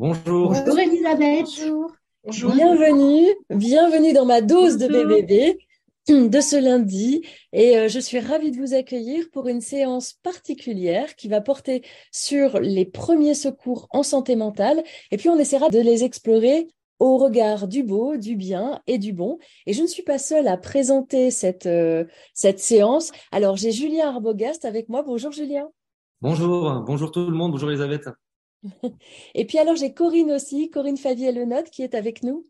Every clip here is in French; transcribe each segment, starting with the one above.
Bonjour. Bonjour Elisabeth. Bonjour. Bienvenue, bienvenue dans ma dose de BBB de ce lundi et euh, je suis ravie de vous accueillir pour une séance particulière qui va porter sur les premiers secours en santé mentale et puis on essaiera de les explorer au regard du beau, du bien et du bon. Et je ne suis pas seule à présenter cette, euh, cette séance. Alors j'ai Julien Arbogast avec moi. Bonjour Julien. Bonjour, bonjour tout le monde, bonjour Elisabeth. Et puis alors j'ai Corinne aussi, Corinne Favier-Lenotte qui est avec nous.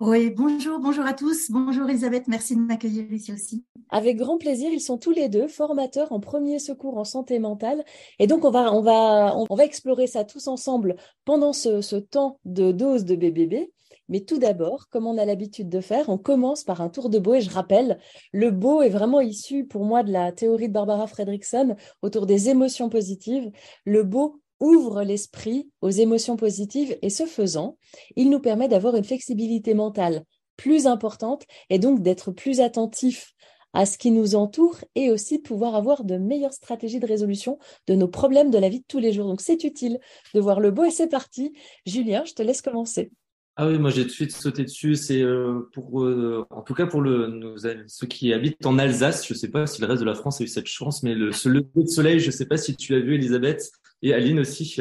Oui, bonjour, bonjour à tous. Bonjour Elisabeth, merci de m'accueillir ici aussi. Avec grand plaisir, ils sont tous les deux formateurs en premier secours en santé mentale. Et donc on va, on va, on va explorer ça tous ensemble pendant ce, ce temps de dose de BBB. Mais tout d'abord, comme on a l'habitude de faire, on commence par un tour de beau. Et je rappelle, le beau est vraiment issu pour moi de la théorie de Barbara Fredrickson autour des émotions positives. Le beau ouvre l'esprit aux émotions positives et ce faisant, il nous permet d'avoir une flexibilité mentale plus importante et donc d'être plus attentif à ce qui nous entoure et aussi de pouvoir avoir de meilleures stratégies de résolution de nos problèmes de la vie de tous les jours. Donc c'est utile de voir le beau et c'est parti. Julien, je te laisse commencer. Ah oui, moi j'ai tout de suite sauté dessus. C'est euh, pour, euh, en tout cas pour le, ceux qui habitent en Alsace. Je sais pas si le reste de la France a eu cette chance, mais le, ce lever de soleil, je sais pas si tu l'as vu, Elisabeth et Aline aussi.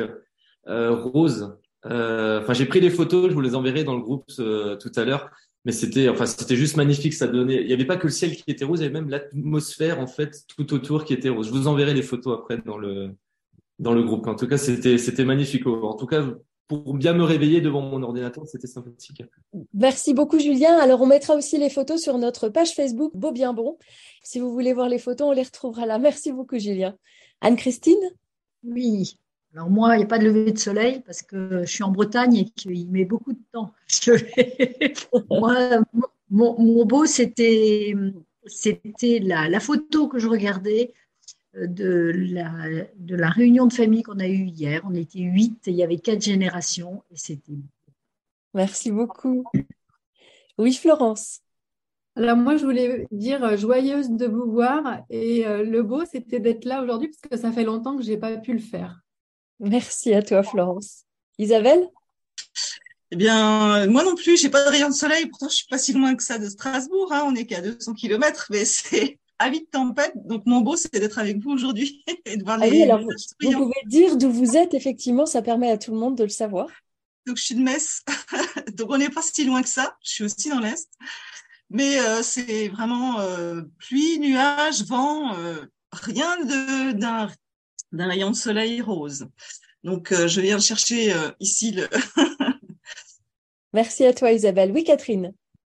Euh, rose. Euh, enfin, j'ai pris des photos, je vous les enverrai dans le groupe euh, tout à l'heure. Mais c'était, enfin, c'était juste magnifique. Ça donnait. Il n'y avait pas que le ciel qui était rose, il y avait même l'atmosphère en fait tout autour qui était rose. Je vous enverrai les photos après dans le dans le groupe. En tout cas, c'était c'était magnifique. En tout cas, pour bien me réveiller devant mon ordinateur, c'était sympathique. Merci beaucoup Julien. Alors on mettra aussi les photos sur notre page Facebook Beau bien bon. Si vous voulez voir les photos, on les retrouvera là. Merci beaucoup Julien. Anne-Christine? Oui. Alors moi, il n'y a pas de lever de soleil parce que je suis en Bretagne et qu'il met beaucoup de temps. moi, mon, mon beau, c'était c'était la, la photo que je regardais de la, de la réunion de famille qu'on a eue hier. On était huit et il y avait quatre générations et c'était. Merci beaucoup. Oui, Florence. Alors moi, je voulais dire euh, joyeuse de vous voir et euh, le beau, c'était d'être là aujourd'hui parce que ça fait longtemps que j'ai pas pu le faire. Merci à toi, Florence. Isabelle? Eh bien, moi non plus, j'ai pas de rayon de soleil. Pourtant, je suis pas si loin que ça de Strasbourg. Hein. On est qu'à 200 km, mais c'est avis de tempête. Donc, mon beau, c'est d'être avec vous aujourd'hui et de voir ah les. Oui, alors vous, vous, pouvez dire d'où vous êtes, effectivement, ça permet à tout le monde de le savoir. Donc, je suis de Metz. Donc, on n'est pas si loin que ça. Je suis aussi dans l'Est. Mais euh, c'est vraiment euh, pluie, nuages, vent, euh, rien d'un d'un rayon de soleil rose. Donc, euh, je viens chercher euh, ici le. Merci à toi, Isabelle. Oui, Catherine.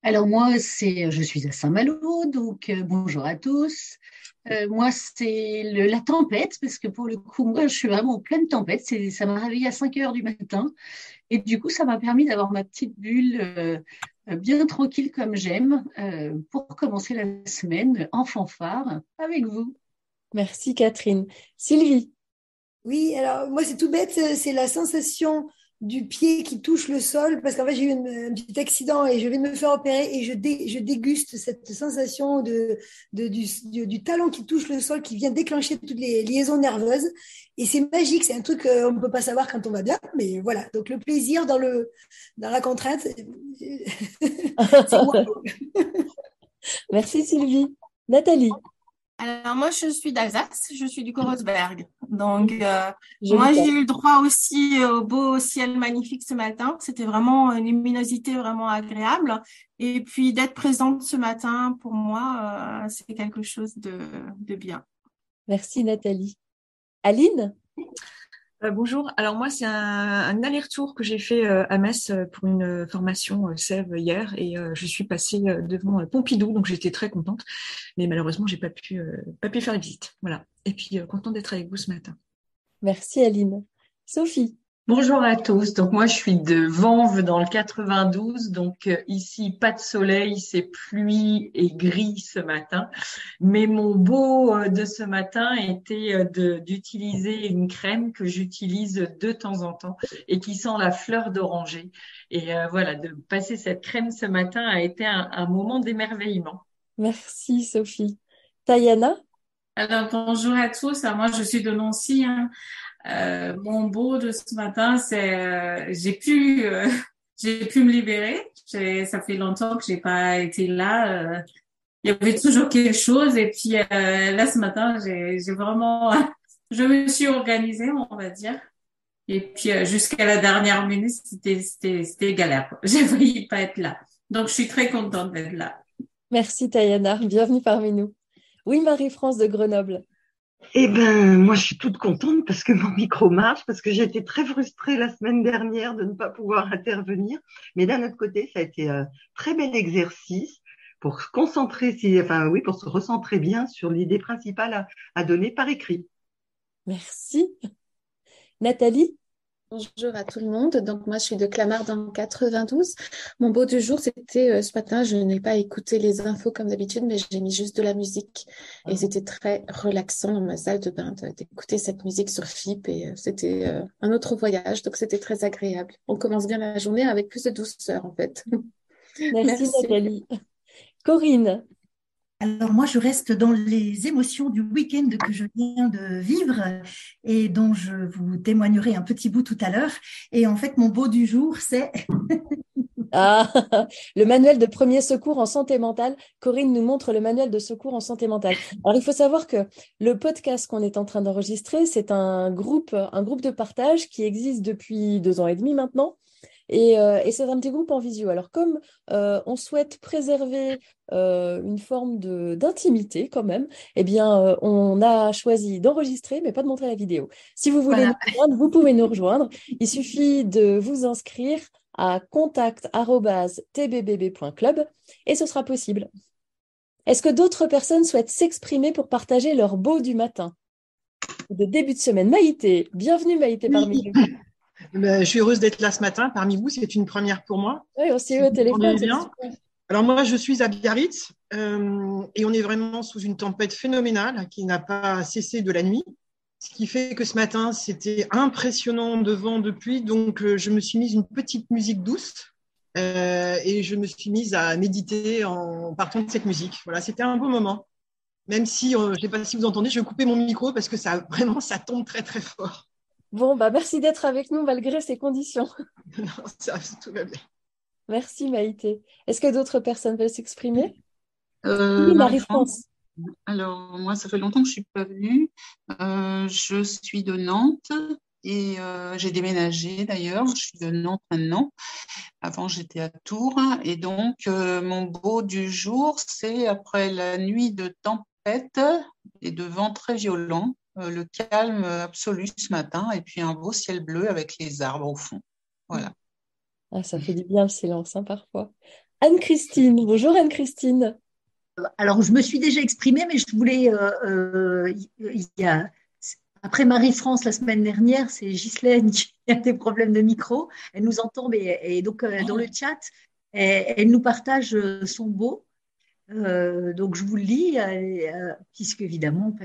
Alors moi, c'est, je suis à Saint-Malo, donc euh, bonjour à tous. Euh, moi, c'est la tempête, parce que pour le coup, moi, je suis vraiment en pleine tempête. C'est, ça m'a réveillée à 5 heures du matin. Et du coup, ça m'a permis d'avoir ma petite bulle euh, bien tranquille comme j'aime euh, pour commencer la semaine en fanfare avec vous. Merci Catherine. Sylvie. Oui, alors moi, c'est tout bête, c'est la sensation du pied qui touche le sol parce qu'en fait j'ai eu un petit accident et je vais me faire opérer et je, dé, je déguste cette sensation de, de du, du, talon qui touche le sol qui vient déclencher toutes les liaisons nerveuses. Et c'est magique c'est un truc qu'on ne peut pas savoir quand on va bien mais voilà. Donc le plaisir dans le dans la contrainte c'est merci Sylvie. Nathalie alors moi, je suis d'Alsace, je suis du Korosberg. Donc euh, moi, j'ai eu le droit aussi au beau ciel magnifique ce matin. C'était vraiment une luminosité vraiment agréable. Et puis d'être présente ce matin, pour moi, euh, c'est quelque chose de, de bien. Merci Nathalie. Aline? Euh, bonjour. Alors moi, c'est un, aller-retour que j'ai fait euh, à Metz euh, pour une formation euh, SEV hier et je suis passée devant Pompidou, donc j'étais très contente. Mais malheureusement, j'ai pas pu pas pu faire la visite. Voilà. Et puis contente d'être avec vous ce matin. Merci Aline. Sophie. Bonjour à tous. Donc moi je suis de Vanves dans le 92. Donc euh, ici pas de soleil, c'est pluie et gris ce matin. Mais mon beau euh, de ce matin était euh, d'utiliser une crème que j'utilise de temps en temps et qui sent la fleur d'oranger. Et voilà, de passer cette crème ce matin a été un, moment d'émerveillement. Merci Sophie. Tayana? Alors bonjour à tous. moi je suis de Nancy. Hein. Euh, mon beau de ce matin, c'est euh, j'ai pu euh, j'ai pu me libérer. Ça fait longtemps que j'ai pas été là. Euh, il y avait toujours quelque chose et puis là ce matin, j'ai vraiment je me suis organisée, on va dire. Et puis jusqu'à la dernière minute, c'était c'était c'était galère. J'ai failli pas être là. Donc je suis très contente d'être là. Merci Tayana, bienvenue parmi nous. Oui, Marie-France de Grenoble. Eh ben, moi, je suis toute contente parce que mon micro marche, parce que j'ai été très frustrée la semaine dernière de ne pas pouvoir intervenir. Mais d'un autre côté, ça a été un très bel exercice pour se concentrer, enfin oui, pour se recentrer bien sur l'idée principale à donner par écrit. Merci. Nathalie? Bonjour à tout le monde. Donc moi je suis de Clamart dans 92. Mon beau du jour c'était euh, ce matin, je n'ai pas écouté les infos comme d'habitude, mais j'ai mis juste de la musique et ah. c'était très relaxant dans ma salle de bain d'écouter cette musique sur FIP et euh, c'était euh, un autre voyage, donc c'était très agréable. On commence bien la journée avec plus de douceur en fait. Merci, Nathalie. Corinne. Alors moi, je reste dans les émotions du week-end que je viens de vivre et dont je vous témoignerai un petit bout tout à l'heure. Et en fait, mon beau du jour, c'est... ah, le manuel de premier secours en santé mentale. Corinne nous montre le manuel de secours en santé mentale. Alors, il faut savoir que le podcast qu'on est en train d'enregistrer, c'est un groupe, un groupe de partage qui existe depuis deux ans et demi maintenant euh, et, c'est un petit groupe en visio. Alors comme euh, on souhaite préserver euh, une forme d'intimité quand même, eh bien on a choisi d'enregistrer mais pas de montrer la vidéo. Si vous voulez nous rejoindre, vous pouvez nous rejoindre. Il suffit de vous inscrire à contact@tbbb.club et ce sera possible. Est-ce que d'autres personnes souhaitent s'exprimer pour partager leur beau du matin de début de semaine? Maïté, bienvenue Maïté parmi nous. Ben, je suis heureuse d'être là ce matin parmi vous. C'est une première pour moi. Oui, aussi au téléphone. Alors moi, je suis à Biarritz euh, et on est vraiment sous une tempête phénoménale qui n'a pas cessé de la nuit. Ce qui fait que ce matin, c'était impressionnant de vent, de pluie. Donc, euh, je me suis mise une petite musique douce euh, et je me suis mise à méditer en partant de cette musique. Voilà, c'était un beau moment. Même si, je ne sais pas si vous entendez, je vais couper mon micro parce que ça, vraiment, ça tombe très, très fort. Bon, bah merci d'être avec nous malgré ces conditions. non, ça, tout va bien. Merci Maïté. Est-ce que d'autres personnes veulent s'exprimer? Euh, oui, Marie-France. Alors, moi, ça fait longtemps que je ne suis pas venue. Euh, je suis de Nantes et euh, j'ai déménagé d'ailleurs. Je suis de Nantes maintenant. Avant, j'étais à Tours. Et donc, mon beau du jour, c'est après la nuit de tempête et de vent très violent. Euh, le calme absolu ce matin et puis un beau ciel bleu avec les arbres au fond. Voilà. Ah, ça fait du bien le silence hein, parfois. Anne-Christine, bonjour Anne-Christine. Alors, je me suis déjà exprimée, mais je voulais. Euh, euh, il y a, après Marie-France la semaine dernière, c'est Ghislaine qui a des problèmes de micro. Elle nous entend, mais, et donc dans le chat, elle, nous partage son beau. donc, je vous le lis, puisque évidemment,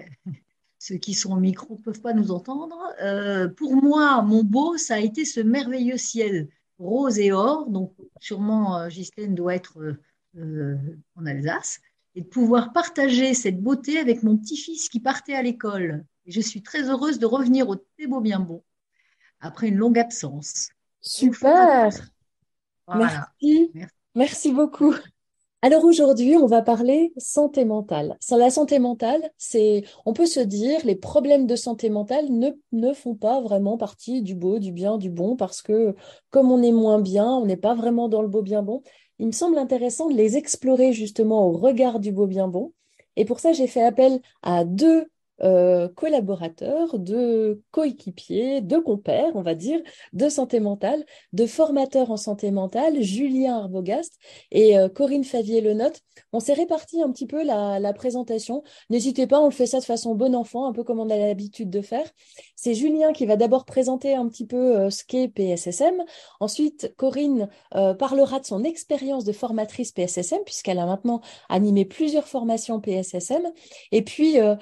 ceux qui sont au micro ne peuvent pas nous entendre. Euh, pour moi, mon beau, ça a été ce merveilleux ciel rose et or. Donc, sûrement, euh, Ghislaine doit être euh, en Alsace. Et de pouvoir partager cette beauté avec mon petit-fils qui partait à l'école. Et je suis très heureuse de revenir au Thébo bien bon après une longue absence. Super. Merci. Merci beaucoup. Alors aujourd'hui, on va parler santé mentale. La santé mentale, c'est, on peut se dire, les problèmes de santé mentale ne, ne font pas vraiment partie du beau, du bien, du bon, parce que comme on est moins bien, on n'est pas vraiment dans le beau, bien, bon. Il me semble intéressant de les explorer justement au regard du beau, bien, bon. Et pour ça, j'ai fait appel à deux euh, collaborateurs, de coéquipiers, de compères, on va dire, de santé mentale, de formateurs en santé mentale, Julien Arbogast et euh, Corinne Favier-Lenotte. On s'est réparti un petit peu la, présentation. N'hésitez pas, on le fait ça de façon bon enfant, un peu comme on a l'habitude de faire. C'est Julien qui va d'abord présenter un petit peu ce qu'est PSSM. Ensuite, Corinne parlera de son expérience de formatrice PSSM, puisqu'elle a maintenant animé plusieurs formations PSSM. Et puis, euh,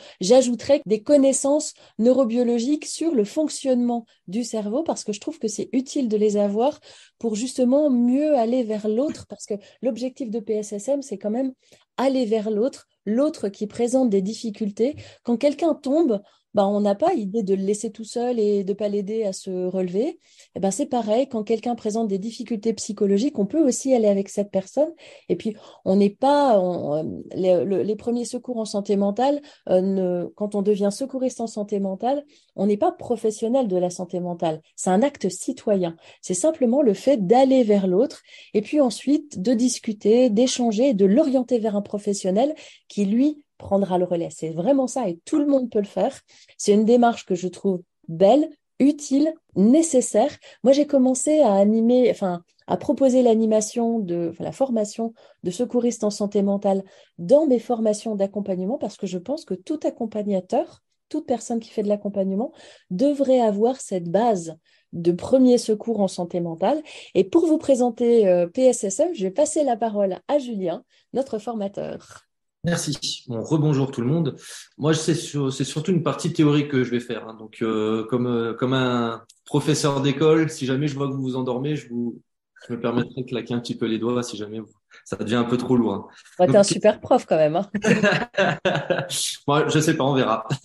des connaissances neurobiologiques sur le fonctionnement du cerveau, parce que je trouve que c'est utile de les avoir pour justement mieux aller vers l'autre, parce que l'objectif de PSSM, c'est quand même aller vers l'autre, l'autre qui présente des difficultés. Quand quelqu'un tombe, bah, on n'a pas idée de le laisser tout seul et de ne pas l'aider à se relever. Et eh ben, c'est pareil, quand quelqu'un présente des difficultés psychologiques, on peut aussi aller avec cette personne. Et puis, on n'est pas, euh, les, premiers secours en santé mentale, euh, quand on devient secouriste en santé mentale, on n'est pas professionnel de la santé mentale. C'est un acte citoyen. C'est simplement le fait d'aller vers l'autre et puis ensuite de discuter, d'échanger, de l'orienter vers un professionnel qui, lui, prendra le relais. C'est vraiment ça et tout le monde peut le faire. C'est une démarche que je trouve belle, utile, nécessaire. Moi, j'ai commencé à animer, enfin, à proposer l'animation de la formation de secouriste en santé mentale dans mes formations d'accompagnement parce que je pense que tout accompagnateur, toute personne qui fait de l'accompagnement devrait avoir cette base de premier secours en santé mentale. Et pour vous présenter euh, PSSM, je vais passer la parole à Julien, notre formateur. Merci. Bon, rebonjour tout le monde. Moi, c'est surtout une partie théorique que je vais faire. Hein. Donc, euh, comme, euh, comme un professeur d'école, si jamais je vois que vous vous endormez, je, vous, je me permettrai de claquer un petit peu les doigts si jamais ça devient un peu trop lourd. Hein. T'es un super prof quand même. Hein. Moi, je sais pas, on verra.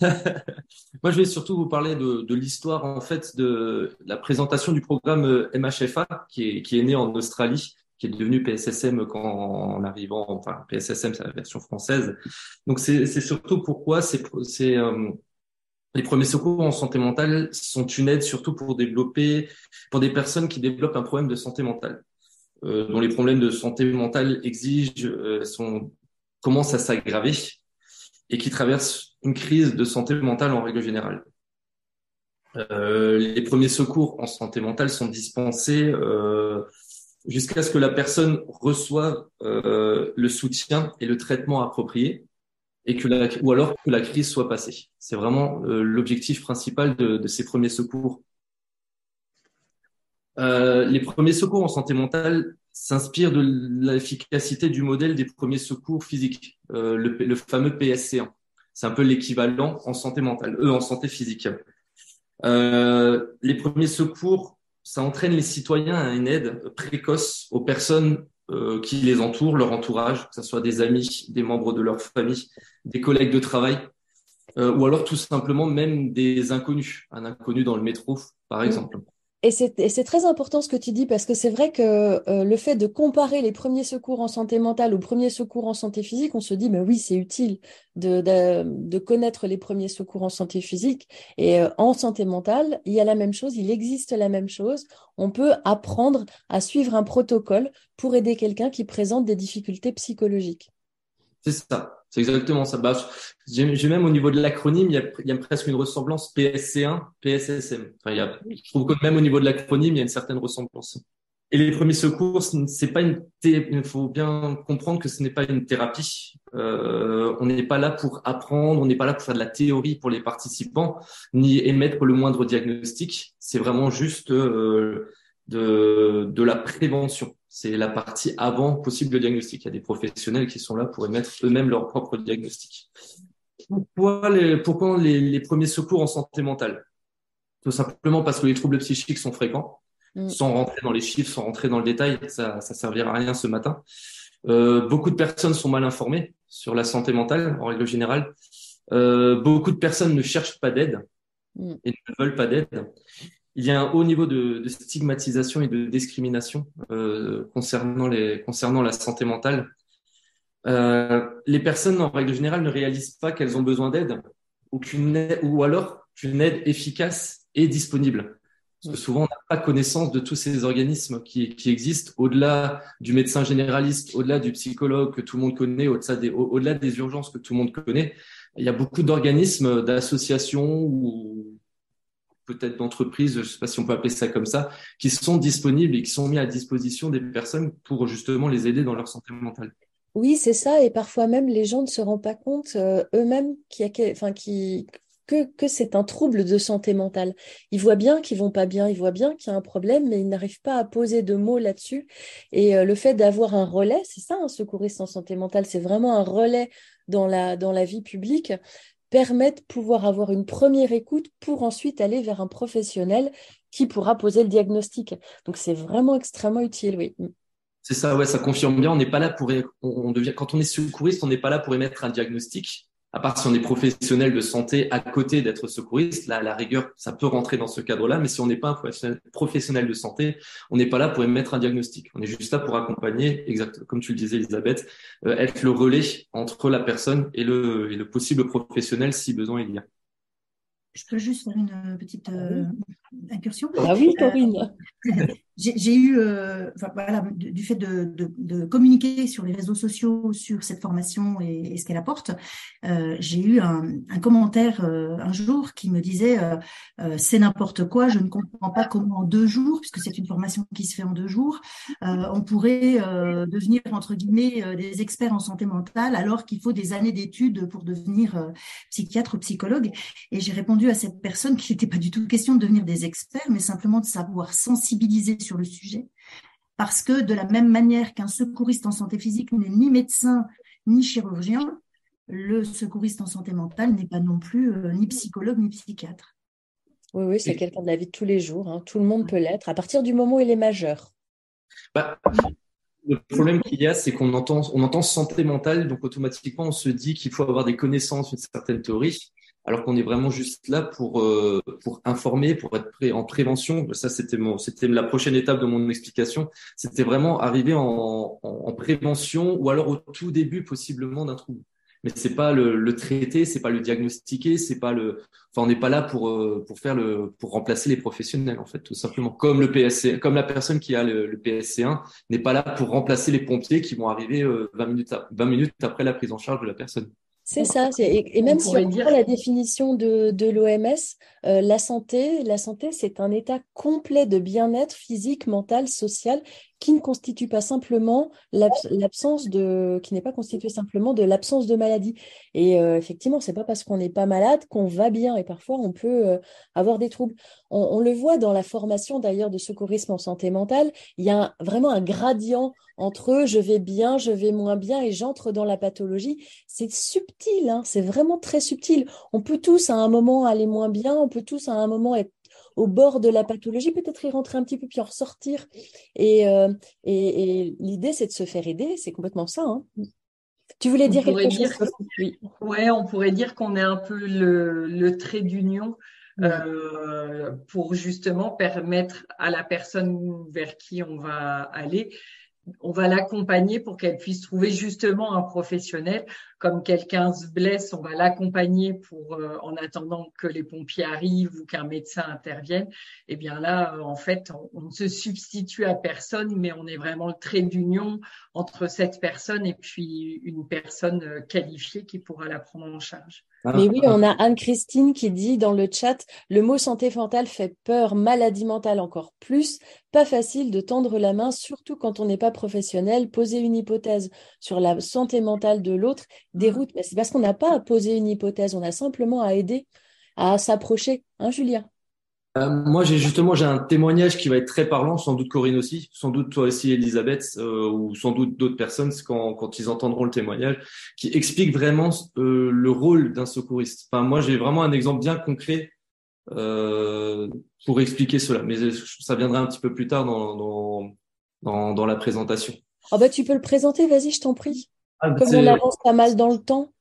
Moi, je vais surtout vous parler de, de l'histoire en fait de la présentation du programme euh, MHFA qui est, qui est né en Australie qui est devenu PSSM quand, en arrivant, enfin PSSM c'est la version française. Donc c'est surtout pourquoi c'est euh, les premiers secours en santé mentale sont une aide surtout pour développer pour des personnes qui développent un problème de santé mentale, euh, dont les problèmes de santé mentale exigent euh, sont commencent à s'aggraver et qui traversent une crise de santé mentale en règle générale. Les premiers secours en santé mentale sont dispensés jusqu'à ce que la personne reçoive euh, le soutien et le traitement approprié et que ou alors que la crise soit passée. C'est vraiment euh, l'objectif principal de, ces premiers secours. Euh, les premiers secours en santé mentale s'inspirent de l'efficacité du modèle des premiers secours physiques, le, le, fameux PSC1. C'est un peu l'équivalent en santé mentale, eux en santé physique. Les premiers secours ça entraîne les citoyens à une aide précoce aux personnes euh, qui les entourent, leur entourage, que ce soit des amis, des membres de leur famille, des collègues de travail, euh, ou alors tout simplement même des inconnus, un inconnu dans le métro, par mm. exemple. Et c'est très important ce que tu dis parce que c'est vrai que euh, le fait de comparer les premiers secours en santé mentale aux premiers secours en santé physique, on se dit, mais oui, c'est utile de, connaître les premiers secours en santé physique. Et euh, en santé mentale, il y a la même chose, il existe la même chose. On peut apprendre à suivre un protocole pour aider quelqu'un qui présente des difficultés psychologiques. C'est ça. C'est exactement ça. Bah, j'ai même au niveau de l'acronyme, il, y a presque une ressemblance PSC1, PSSM. Enfin, y a, je trouve que même au niveau de l'acronyme, il y a une certaine ressemblance. Et les premiers secours, c'est pas une. Il faut bien comprendre que ce n'est pas une thérapie. Euh, on n'est pas là pour apprendre, on n'est pas là pour faire de la théorie pour les participants, ni émettre le moindre diagnostic. C'est vraiment juste euh, de, de la prévention. C'est la partie avant possible le diagnostic. Il y a des professionnels qui sont là pour émettre eux-mêmes leur propre diagnostic. Pourquoi les, pourquoi les, les premiers secours en santé mentale? Tout simplement parce que les troubles psychiques sont fréquents. Mm. Sans rentrer dans les chiffres, sans rentrer dans le détail, ça, ça servira à rien ce matin. Euh, beaucoup de personnes sont mal informées sur la santé mentale en règle générale. Euh, beaucoup de personnes ne cherchent pas d'aide mm. et ne veulent pas d'aide il y a un haut niveau de, de stigmatisation et de discrimination euh, concernant, les, concernant la santé mentale. Euh, les personnes, en règle générale, ne réalisent pas qu'elles ont besoin d'aide ou, ou alors qu'une aide efficace est disponible. Parce que souvent, on n'a pas connaissance de tous ces organismes qui, qui existent au-delà du médecin généraliste, au-delà du psychologue que tout le monde connaît, au-delà des, au-delà des urgences que tout le monde connaît. il y a beaucoup d'organismes, d'associations ou peut-être d'entreprises, je ne sais pas si on peut appeler ça comme ça, qui sont disponibles et qui sont mis à disposition des personnes pour justement les aider dans leur santé mentale. Oui, c'est ça. Et parfois même, les gens ne se rendent pas compte euh, eux-mêmes que c'est un trouble de santé mentale. Ils voient bien qu'ils vont pas bien, ils voient bien qu'il y a un problème, mais ils n'arrivent pas à poser de mots là-dessus. Et euh, le fait d'avoir un relais, c'est ça, un secouriste en santé mentale, c'est vraiment un relais dans la, dans la vie publique, permet de pouvoir avoir une première écoute pour ensuite aller vers un professionnel qui pourra poser le diagnostic. Donc c'est vraiment extrêmement utile, oui. C'est ça, ouais, ça confirme bien. On n'est pas là pour, on devient, quand on est secouriste, on n'est pas là pour émettre un diagnostic. À part si on est professionnel de santé à côté d'être secouriste, là, la rigueur, ça peut rentrer dans ce cadre-là. Mais si on n'est pas un professionnel de santé, on n'est pas là pour émettre un diagnostic. On est juste là pour accompagner, exact, comme tu le disais, Elisabeth, euh, être le relais entre la personne et le, et le possible professionnel si besoin il y a. Je peux juste faire une petite euh, incursion Ah oui, Corinne. J'ai eu, euh, du, fait de, communiquer sur les réseaux sociaux sur cette formation et, ce qu'elle apporte, euh, j'ai eu un, commentaire euh, un jour qui me disait c'est n'importe quoi, je ne comprends pas comment en deux jours, puisque c'est une formation qui se fait en deux jours, on pourrait devenir entre guillemets des experts en santé mentale alors qu'il faut des années d'études pour devenir psychiatre ou psychologue. Et j'ai répondu à cette personne qu'il n'était pas du tout question de devenir des experts, mais simplement de savoir sensibiliser sur le sujet, parce que de la même manière qu'un secouriste en santé physique n'est ni médecin ni chirurgien, le secouriste en santé mentale n'est pas non plus euh, ni psychologue ni psychiatre. Oui, oui, c'est quelqu'un de la vie de tous les jours. Hein. Tout le monde peut l'être à partir du moment où il est majeur. Bah, le problème qu'il y a, c'est qu'on entend, on entend santé mentale, donc automatiquement on se dit qu'il faut avoir des connaissances, une certaine théorie alors qu'on est vraiment juste là pour euh, pour informer, pour être prêt en prévention. Ça, c'était la prochaine étape de mon explication. C'était vraiment arriver en, en, prévention ou alors au tout début possiblement d'un trouble. Mais c'est pas le, le traiter, c'est pas le diagnostiquer, c'est pas le. Enfin, on n'est pas là pour euh, pour faire le pour remplacer les professionnels en fait, tout simplement. Comme le PSC, comme la personne qui a le, le PSC1 n'est pas là pour remplacer les pompiers qui vont arriver 20 euh, minutes 20 minutes après la prise en charge de la personne. C'est ça. Et, même si on prend la définition de, de l'OMS, euh, la santé, la santé, c'est un état complet de bien-être physique, mental, social, qui ne constitue pas simplement l'absence de, qui n'est pas constitué simplement de l'absence de maladie. Et euh, effectivement, c'est pas parce qu'on n'est pas malade qu'on va bien. Et parfois, on peut euh, avoir des troubles. On, on, le voit dans la formation d'ailleurs de secourisme en santé mentale. Il y a vraiment un gradient entre je vais bien, je vais moins bien et j'entre dans la pathologie. C'est subtil, hein, c'est vraiment très subtil. On peut tous à un moment aller moins bien, on peut tous à un moment être au bord de la pathologie, peut-être y rentrer un petit peu puis en ressortir. Et, euh, et, l'idée, c'est de se faire aider, c'est complètement ça. Hein. Tu voulais dire quelque chose Oui. Ouais, on pourrait dire qu'on est un peu le, le trait d'union euh, pour justement permettre à la personne vers qui on va aller on va l'accompagner pour qu'elle puisse trouver justement un professionnel. Comme quelqu'un se blesse, on va l'accompagner pour, euh, en attendant que les pompiers arrivent ou qu'un médecin intervienne. Et eh bien là, euh, en fait, on, ne se substitue à personne, mais on est vraiment le trait d'union entre cette personne et puis une personne euh, qualifiée qui pourra la prendre en charge. Ah. Mais oui, on a Anne-Christine qui dit dans le chat, le mot santé mentale fait peur, maladie mentale encore plus. Pas facile de tendre la main, surtout quand on n'est pas professionnel. Poser une hypothèse sur la santé mentale de l'autre déroute. Mais c'est parce qu'on n'a pas à poser une hypothèse, on a simplement à aider à s'approcher. Hein, Julien euh, moi, j'ai justement j'ai un témoignage qui va être très parlant, sans doute Corinne aussi, sans doute toi aussi Elisabeth, euh, ou sans doute d'autres personnes quand, quand ils entendront le témoignage, qui explique vraiment euh, le rôle d'un secouriste. Enfin, moi, j'ai vraiment un exemple bien concret euh, pour expliquer cela, mais ça viendra un petit peu plus tard dans dans, dans, dans la présentation. Oh bah tu peux le présenter, vas-y, je t'en prie. Ah, Comme on avance pas mal dans le temps.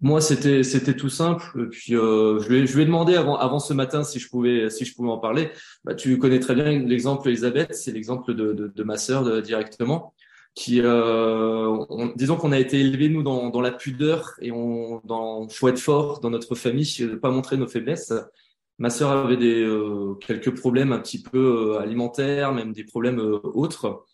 Moi, c'était c'était tout simple. puis euh, je lui ai, je lui ai demandé avant avant ce matin si je pouvais si je pouvais en parler. Bah, tu connais très bien l'exemple Elisabeth, c'est l'exemple de, de, de ma sœur directement. Qui euh, disons qu'on a été élevés nous dans dans la pudeur et on dans faut être fort dans notre famille, ne pas montrer nos faiblesses. Ma sœur avait des euh, quelques problèmes un petit peu euh, alimentaires, même des problèmes euh, autres.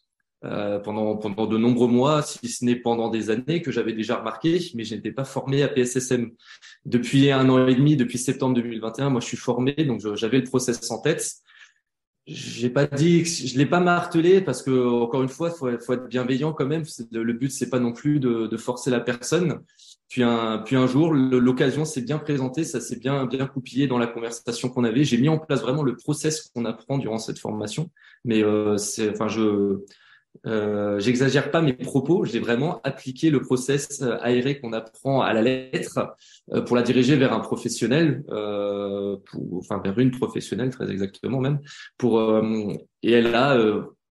Euh, pendant, pendant de nombreux mois, si ce n'est pendant des années, que j'avais déjà remarqué, mais je n'étais pas formé à PSSM. Depuis un an et demi, depuis septembre 2021, moi je suis formé, donc j'avais le process en tête. J'ai pas dit, je l'ai pas martelé parce que encore une fois, faut, faut être bienveillant quand même. Le but c'est pas non plus de, de, forcer la personne. Puis un, puis un jour, l'occasion s'est bien présentée, ça s'est bien bien coupillé dans la conversation qu'on avait. J'ai mis en place vraiment le process qu'on apprend durant cette formation. Mais euh, c'est, enfin, je euh, j'exagère pas mes propos, j'ai vraiment appliqué le process euh, aéré qu'on apprend à la lettre euh, pour la diriger vers un professionnel, euh, pour, enfin vers une professionnelle très exactement même. Pour et elle a,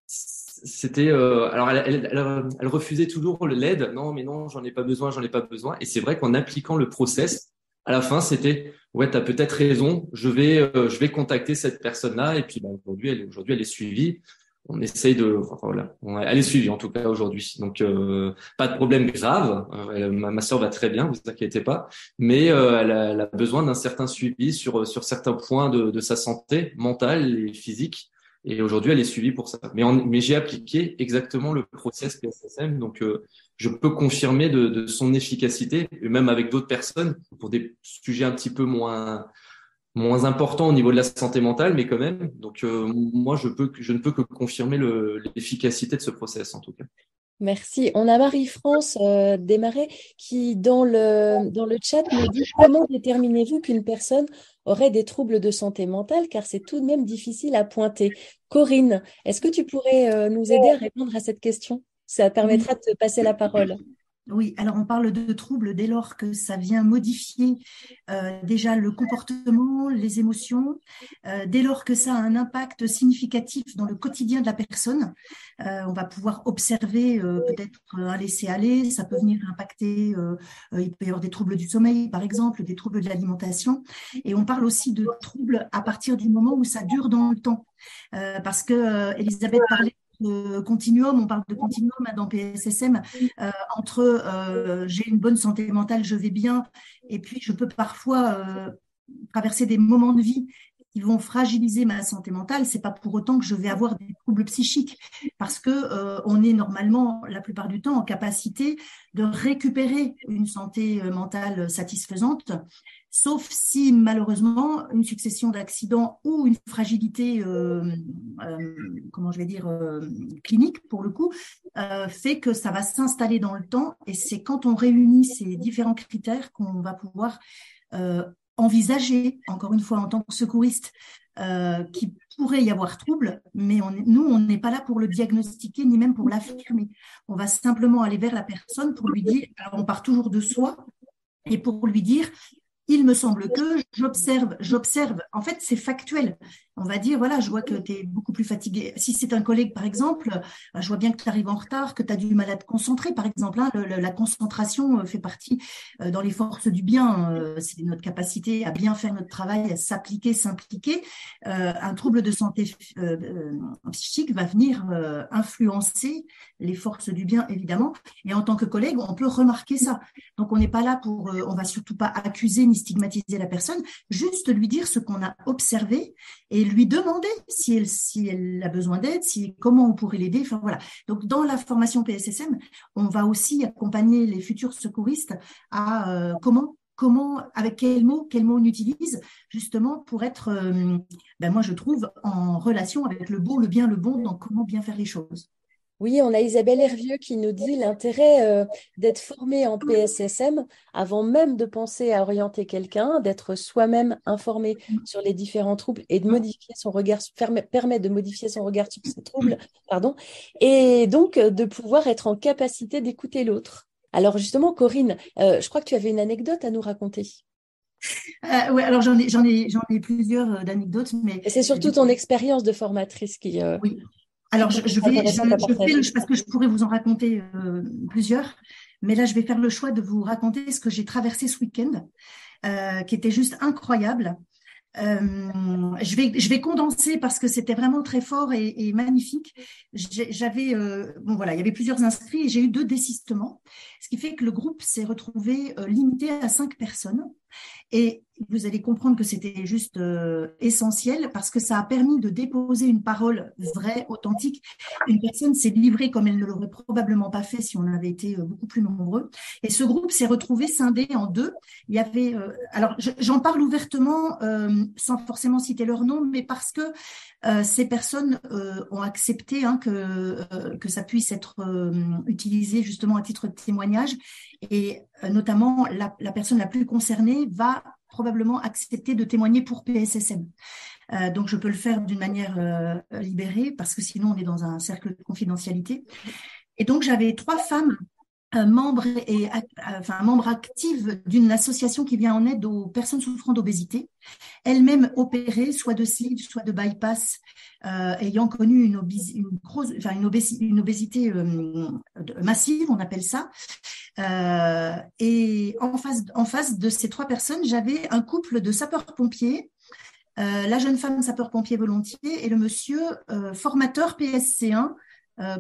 c'était, alors elle, elle, elle, refusait toujours l'aide. Non, mais non, j'en ai pas besoin, j'en ai pas besoin. Et c'est vrai qu'en appliquant le process, à la fin, c'était ouais, tu as peut-être raison, je vais je vais contacter cette personne-là et puis bah, aujourd'hui elle aujourd'hui elle est suivie on essaye de, voilà, elle est suivie en tout cas aujourd'hui. Donc euh, pas de problème grave. Euh, ma, soeur va très bien, vous inquiétez pas. Mais euh, elle, a, besoin d'un certain suivi sur sur certains points de, de sa santé mentale et physique. Et aujourd'hui, elle est suivie pour ça. Mais, mais j'ai appliqué exactement le process PSSM, donc je peux confirmer de, de, son efficacité, même avec d'autres personnes pour des sujets un petit peu moins moins important au niveau de la santé mentale, mais quand même. Donc euh, moi, je, peux, je ne peux que confirmer l'efficacité de ce process en tout cas. Merci. On a Marie-France euh, Desmarais qui, dans le, dans le chat, nous dit comment déterminez-vous qu'une personne aurait des troubles de santé mentale, car c'est tout de même difficile à pointer? Corinne, est-ce que tu pourrais euh, nous aider à répondre à cette question? Ça permettra de te passer la parole. Oui, alors on parle de troubles dès lors que ça vient modifier euh, déjà le comportement, les émotions, euh, dès lors que ça a un impact significatif dans le quotidien de la personne. Euh, on va pouvoir observer peut-être un laisser-aller, ça peut venir impacter, il peut y avoir des troubles du sommeil par exemple, des troubles de l'alimentation. Et on parle aussi de troubles à partir du moment où ça dure dans le temps. parce que Elisabeth parlait continuum, on parle de continuum hein, dans PSSM, euh, entre euh, j'ai une bonne santé mentale, je vais bien, et puis je peux parfois euh, traverser des moments de vie qui vont fragiliser ma santé mentale, c'est pas pour autant que je vais avoir des troubles psychiques, parce que on est normalement la plupart du temps en capacité de récupérer une santé mentale satisfaisante sauf si malheureusement une succession d'accidents ou une fragilité, euh, euh, comment je vais dire, euh, clinique pour le coup, fait que ça va s'installer dans le temps. Et c'est quand on réunit ces différents critères qu'on va pouvoir envisager, encore une fois en tant que secouriste, qu'il pourrait y avoir trouble, mais nous, on n'est pas là pour le diagnostiquer ni même pour l'affirmer. On va simplement aller vers la personne pour lui dire, alors on part toujours de soi, et pour lui dire, il me semble que j'observe, j'observe. En fait, c'est factuel on va dire, voilà, je vois que tu es beaucoup plus fatigué. Si c'est un collègue, par exemple, bah, je vois bien que tu arrives en retard, que tu as du mal à te concentrer, par exemple. Hein, la concentration euh, fait partie euh, dans les forces du bien. Euh, c'est notre capacité à bien faire notre travail, à s'appliquer, s'impliquer. un trouble de santé psychique va venir influencer les forces du bien, évidemment. Et en tant que collègue, on peut remarquer ça. Donc, on n'est pas là pour, on va surtout pas accuser ni stigmatiser la personne, juste lui dire ce qu'on a observé et lui demander si elle, si elle a besoin d'aide, si, comment on pourrait l'aider. Voilà. Donc, dans la formation PSSM, on va aussi accompagner les futurs secouristes à euh, comment comment, avec quels mots, quels mots on utilise, justement pour être, euh, ben moi je trouve, en relation avec le beau, le bien, le bon, donc comment bien faire les choses. Oui, on a Isabelle Hervieux qui nous dit l'intérêt euh, d'être formé en PSSM avant même de penser à orienter quelqu'un, d'être soi-même informé sur les différents troubles et de modifier son regard, permet, de modifier son regard sur ces troubles, pardon, et donc euh, de pouvoir être en capacité d'écouter l'autre. Alors justement, Corinne, euh, je crois que tu avais une anecdote à nous raconter. oui, alors j'en ai, j'en ai, j'en ai plusieurs d'anecdotes, mais c'est surtout ton expérience de formatrice qui. Oui. Alors, je, je vais, je, je fais parce que je pourrais vous en raconter euh, plusieurs, mais là, je vais faire le choix de vous raconter ce que j'ai traversé ce week-end, euh, qui était juste incroyable. Euh, je vais je vais condenser parce que c'était vraiment très fort et, et magnifique. J'avais euh, bon voilà, il y avait plusieurs inscrits et j'ai eu deux désistements. ce qui fait que le groupe s'est retrouvé limité à cinq personnes. Et vous allez comprendre que c'était juste euh, essentiel parce que ça a permis de déposer une parole vraie, authentique. Une personne s'est livrée comme elle ne l'aurait probablement pas fait si on avait été euh, beaucoup plus nombreux. Et ce groupe s'est retrouvé scindé en deux. Il y avait, euh, alors j'en parle ouvertement sans forcément citer leur nom, mais parce que ces personnes ont accepté hein, que que ça puisse être utilisé justement à titre de témoignage et notamment la, la personne la plus concernée va probablement accepter de témoigner pour PSSM. Euh, donc, je peux le faire d'une manière euh, libérée parce que sinon, on est dans un cercle de confidentialité. Et donc, j'avais trois femmes euh, membres et enfin membres actives d'une association qui vient en aide aux personnes souffrant d'obésité, elles-mêmes opérées soit de sleeve, soit de bypass, ayant connu une, une, grosse, enfin une, obésité, une obésité massive, on appelle ça, euh, et en face, en face de ces trois personnes, j'avais un couple de sapeurs-pompiers, euh, la jeune femme sapeur-pompier volontiers et le monsieur euh, formateur PSC1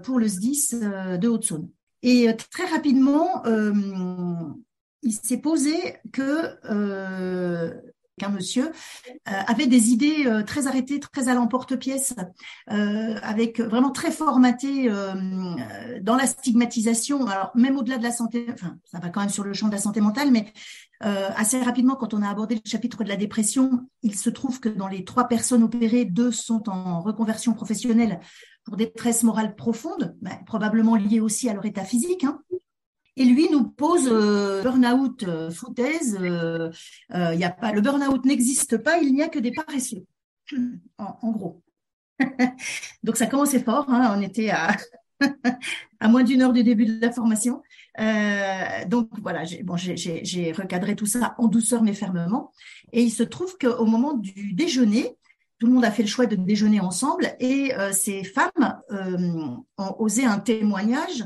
pour le SDIS de Haute-Saône. Et très rapidement, il s'est posé que qu'un monsieur euh, avait des idées euh, très arrêtées, très à l'emporte-pièce, euh, avec vraiment très formaté dans la stigmatisation. Alors même au-delà de la santé, enfin ça va quand même sur le champ de la santé mentale, mais assez rapidement, quand on a abordé le chapitre de la dépression, il se trouve que dans les trois personnes opérées, deux sont en reconversion professionnelle pour détresse morale profonde, ben, probablement liée aussi à leur état physique. Hein. Et lui nous pose euh, burn-out euh, foutaise. Euh, y a pas, le burn-out n'existe pas, il n'y a que des paresseux. En, gros. Donc ça commençait fort. Hein, on était à, moins d'une heure du début de la formation. Donc voilà, j'ai recadré tout ça en douceur mais fermement. Et il se trouve qu'au moment du déjeuner, tout le monde a fait le choix de déjeuner ensemble et euh, ces femmes ont osé un témoignage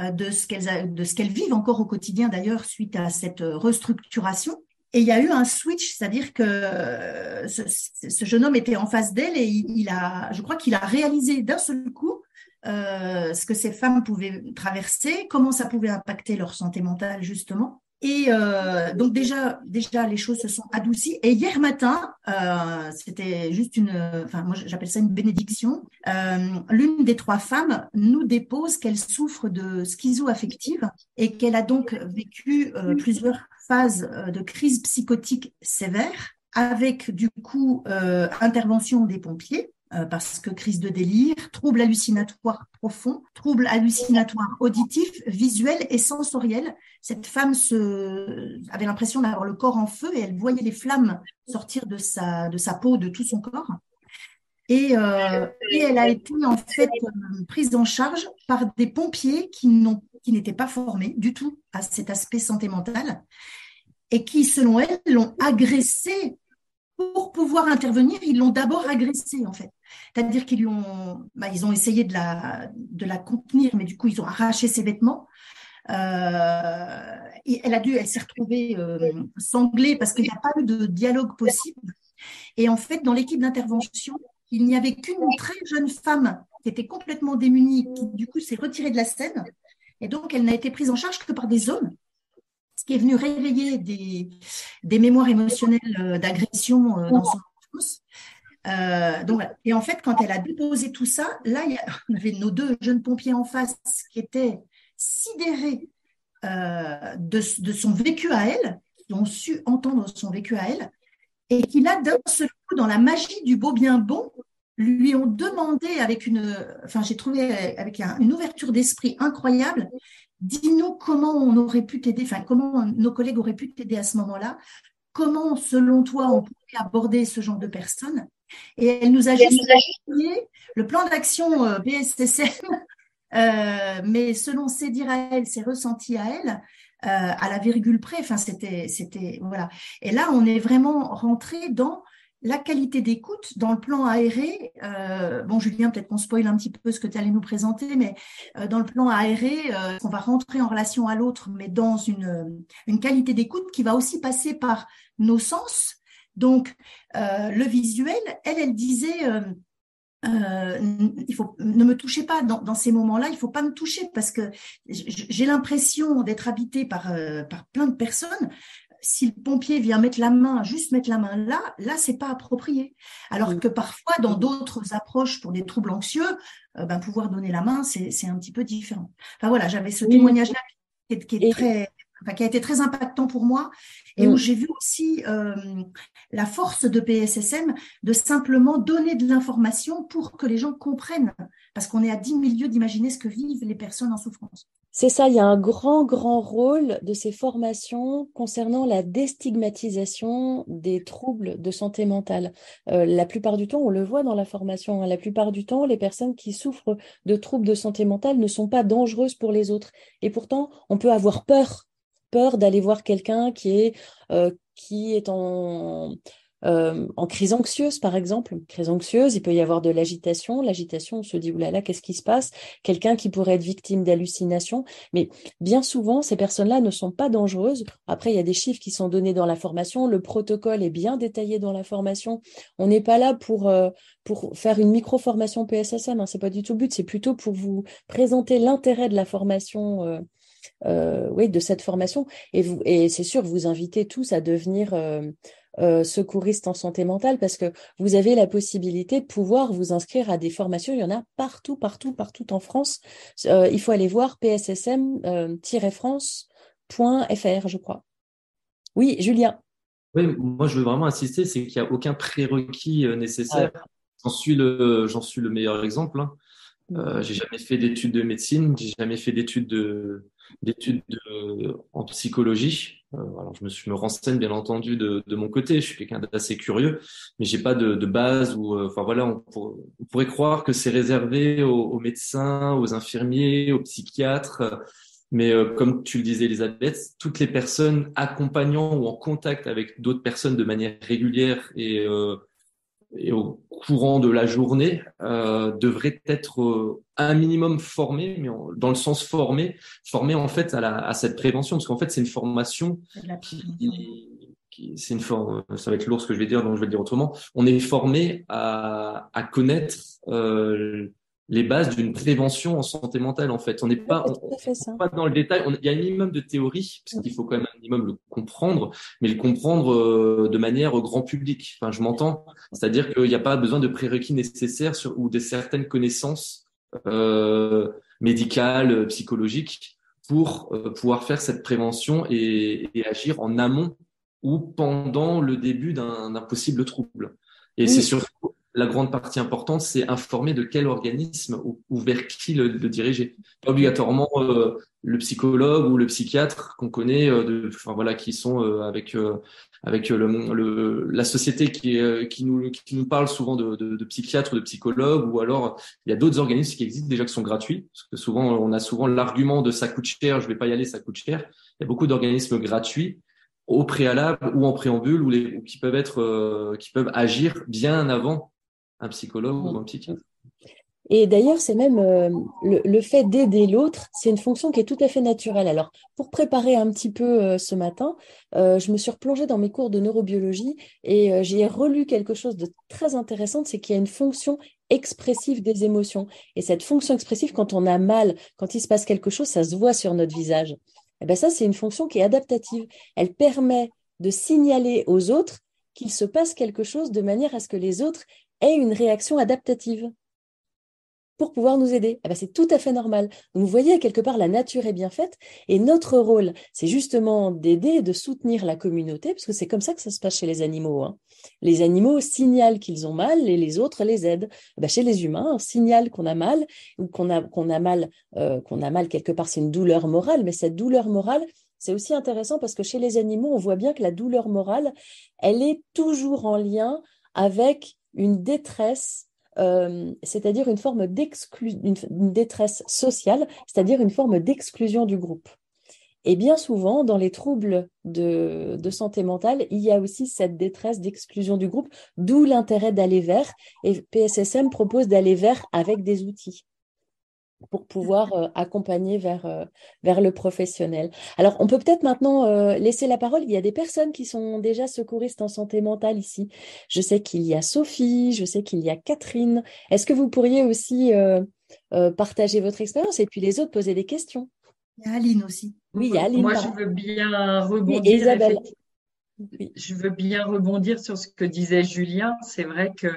euh, de ce qu'elles de ce qu'elles vivent encore au quotidien d'ailleurs suite à cette euh, restructuration. Et il y a eu un switch, c'est-à-dire que euh, ce, jeune homme était en face d'elle et il, a, je crois qu'il a réalisé d'un seul coup euh, ce que ces femmes pouvaient traverser, comment ça pouvait impacter leur santé mentale justement. Et euh, donc déjà, déjà les choses se sont adoucies. Et hier matin, euh, c'était juste une, enfin moi j'appelle ça une bénédiction. Euh, L'une des trois femmes nous dépose qu'elle souffre de schizoaffective et qu'elle a donc vécu euh, plusieurs phases euh, de crise psychotique sévère, avec du coup euh, intervention des pompiers. Parce que crise de délire, trouble hallucinatoire profond, trouble hallucinatoire auditif, visuel et sensoriel, cette femme se, avait l'impression d'avoir le corps en feu et elle voyait les flammes sortir de sa, de sa peau, de tout son corps. Et, euh, elle a été en fait euh, prise en charge par des pompiers qui n'étaient pas formés du tout à cet aspect santé mentale et qui, selon elle, l'ont agressée pour pouvoir intervenir. Ils l'ont d'abord agressée en fait, c'est-à-dire qu'ils ont, bah, ils ont essayé de la de la contenir, mais du coup ils ont arraché ses vêtements. Euh, elle a dû, elle s'est retrouvée euh, sanglée parce qu'il n'y a pas eu de dialogue possible. Et en fait, dans l'équipe d'intervention, il n'y avait qu'une très jeune femme qui était complètement démunie, qui du coup s'est retirée de la scène. Et donc, elle n'a été prise en charge que par des hommes, qui est venu réveiller des, mémoires émotionnelles euh, d'agression euh, dans son enfance. Euh, et en fait, quand elle a déposé tout ça, là, on avait nos deux jeunes pompiers en face qui étaient sidérée euh, de, son vécu à elle, qui ont su entendre son vécu à elle, et qui là, d'un seul coup, dans la magie du beau bien bon, lui ont demandé avec une, enfin j'ai trouvé avec une ouverture d'esprit incroyable, dis-nous comment on aurait pu t'aider, enfin comment nos collègues auraient pu t'aider à ce moment-là, comment selon toi on pourrait aborder ce genre de personnes? Et elle nous a juste le plan d'action euh, BSSM euh, mais selon ses dires à elle, ses ressentis à elle, euh, à la virgule près, enfin c'était, c'était voilà. Et là, on est vraiment rentré dans la qualité d'écoute dans le plan aéré. Euh, bon, Julien, peut-être qu'on spoil un petit peu ce que tu allais nous présenter, mais euh, dans le plan aéré, euh, on va rentrer en relation à l'autre, mais dans une, qualité d'écoute qui va aussi passer par nos sens? Donc, le visuel, elle, elle disait il faut ne me touchez pas dans, ces moments-là, il faut pas me toucher parce que j'ai l'impression d'être habité par par plein de personnes. Si le pompier vient mettre la main, juste mettre la main là, là c'est pas approprié. Alors que parfois dans d'autres approches pour des troubles anxieux, euh, ben, pouvoir donner la main c'est un petit peu différent. Enfin voilà, j'avais ce témoignage-là qui est, très qui a été très impactant pour moi et où j'ai vu aussi euh, la force de PSSM de simplement donner de l'information pour que les gens comprennent, parce qu'on est à 10 milieux d'imaginer ce que vivent les personnes en souffrance. C'est ça, il y a un grand, grand rôle de ces formations concernant la déstigmatisation des troubles de santé mentale. Euh, la plupart du temps, on le voit dans la formation, hein, la plupart du temps, les personnes qui souffrent de troubles de santé mentale ne sont pas dangereuses pour les autres. Et pourtant, on peut avoir peur peur d'aller voir quelqu'un qui euh, qui est en, euh, en crise anxieuse, par exemple. Crise anxieuse, il peut y avoir de l'agitation. L'agitation, on se dit, oulala, qu'est-ce qui se passe? Quelqu'un qui pourrait être victime d'hallucinations. Mais bien souvent, ces personnes-là ne sont pas dangereuses. Après, il y a des chiffres qui sont donnés dans la formation. Le protocole est bien détaillé dans la formation. On n'est pas là pour, euh, pour faire une micro-formation PSSM. Hein. C'est pas du tout le but. C'est plutôt pour vous présenter l'intérêt de la formation euh, oui, de cette formation. Et, vous, et c'est sûr, vous invitez tous à devenir euh, euh, secouristes en santé mentale parce que vous avez la possibilité de pouvoir vous inscrire à des formations. Il y en a partout, partout, partout en France. il faut aller voir pssm-france.fr, je crois. Oui, Julien. Oui, moi je veux vraiment insister, c'est qu'il n'y a aucun prérequis nécessaire. Ah j'en suis le, j'en suis le meilleur exemple. Hein. Euh, j'ai jamais fait d'études de médecine, j'ai jamais fait d'études de, d'études en psychologie. Euh, alors je me, je me renseigne bien entendu de, de mon côté. Je suis quelqu'un d'assez curieux, mais j'ai pas de, de, base ou euh, enfin voilà, on, on, pourrait croire que c'est réservé aux, aux, médecins, aux infirmiers, aux psychiatres. Mais euh, comme tu le disais, Elisabeth, toutes les personnes accompagnant ou en contact avec d'autres personnes de manière régulière et euh, et au courant de la journée euh, devrait être euh, un minimum formé, mais dans le sens formé, formé en fait à, la, à cette prévention, parce qu'en fait c'est une formation qui, c'est une forme, ça va être lourd ce que je vais dire, donc je vais le dire autrement. On est formé à, à connaître euh, les bases d'une prévention en santé mentale en fait. On n'est pas, pas dans le détail. il y a un minimum de théorie parce qu'il faut quand même un minimum le comprendre, mais le comprendre euh, de manière grand public. Enfin, je m'entends, c'est-à-dire qu'il n'y a pas besoin de prérequis nécessaires sur, ou de certaines connaissances euh, médicales, psychologiques pour euh, pouvoir faire cette prévention et, et, agir en amont ou pendant le début d'un possible trouble. Et c'est surtout la grande partie importante, c'est informer de quel organisme ou, vers qui le, diriger. Pas obligatoirement euh, le psychologue ou le psychiatre qu'on connaît, euh, de, enfin voilà, qui sont euh, avec avec le, la société qui, qui nous qui nous parle souvent de, de, de psychiatres, de psychologues, ou alors il y a d'autres organismes qui existent déjà qui sont gratuits, parce que souvent on a souvent l'argument de ça coûte cher, je vais pas y aller, ça coûte cher. Il y a beaucoup d'organismes gratuits au préalable ou en préambule ou, les, ou qui peuvent être qui peuvent agir bien avant un psychologue ou un psychiatre. Et d'ailleurs, c'est même euh, le, fait d'aider l'autre, c'est une fonction qui est tout à fait naturelle. Alors, pour préparer un petit peu euh, ce matin, euh, je me suis replongée dans mes cours de neurobiologie et j'ai relu quelque chose de très intéressant, c'est qu'il y a une fonction expressive des émotions. Et cette fonction expressive, quand on a mal, quand il se passe quelque chose, ça se voit sur notre visage. Et eh ben ça, c'est une fonction qui est adaptative. Elle permet de signaler aux autres qu'il se passe quelque chose de manière à ce que les autres aient une réaction adaptative pour pouvoir nous aider. Eh ben, c'est tout à fait normal. Vous voyez, quelque part, la nature est bien faite et notre rôle, c'est justement d'aider de soutenir la communauté, parce que c'est comme ça que ça se passe chez les animaux. Hein. Les animaux signalent qu'ils ont mal et les autres les aident. Eh ben, chez les humains, on signale qu'on a mal ou qu'on a, qu'on a mal, euh, qu'on a mal quelque part, c'est une douleur morale, mais cette douleur morale, c'est aussi intéressant parce que chez les animaux, on voit bien que la douleur morale, elle est toujours en lien avec une détresse, euh, c'est-à-dire une forme d'exclusion, une, détresse sociale, c'est-à-dire une forme d'exclusion du groupe. Et bien souvent, dans les troubles de, de, santé mentale, il y a aussi cette détresse d'exclusion du groupe, d'où l'intérêt d'aller vers. Et PSSM propose d'aller vers avec des outils. Pour pouvoir euh, accompagner vers, euh, vers le professionnel. Alors, on peut peut-être maintenant euh, laisser la parole. Il y a des personnes qui sont déjà secouristes en santé mentale ici. Je sais qu'il y a Sophie, je sais qu'il y a Catherine. Est-ce que vous pourriez aussi partager votre expérience et puis les autres poser des questions? Il y a Aline aussi. Oui, il y a Aline. Moi, je veux bien rebondir. Isabelle. Je veux bien rebondir sur ce que disait Julien. C'est vrai que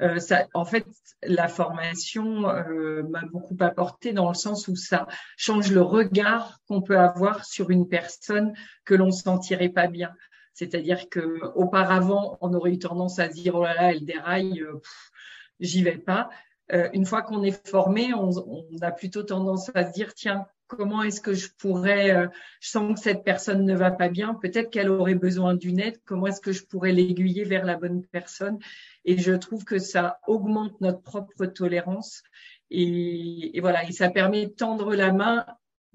euh, ça, en fait, la formation euh, m'a beaucoup apporté dans le sens où ça change le regard qu'on peut avoir sur une personne que l'on sentirait pas bien. C'est-à-dire que auparavant, on aurait eu tendance à dire oh là là, elle déraille, euh, j'y vais pas. une fois qu'on est formé, on, on, a plutôt tendance à se dire tiens, comment est-ce que je pourrais, euh, je sens que cette personne ne va pas bien, peut-être qu'elle aurait besoin d'une aide, comment est-ce que je pourrais l'aiguiller vers la bonne personne? Et je trouve que ça augmente notre propre tolérance. Et, voilà, et ça permet de tendre la main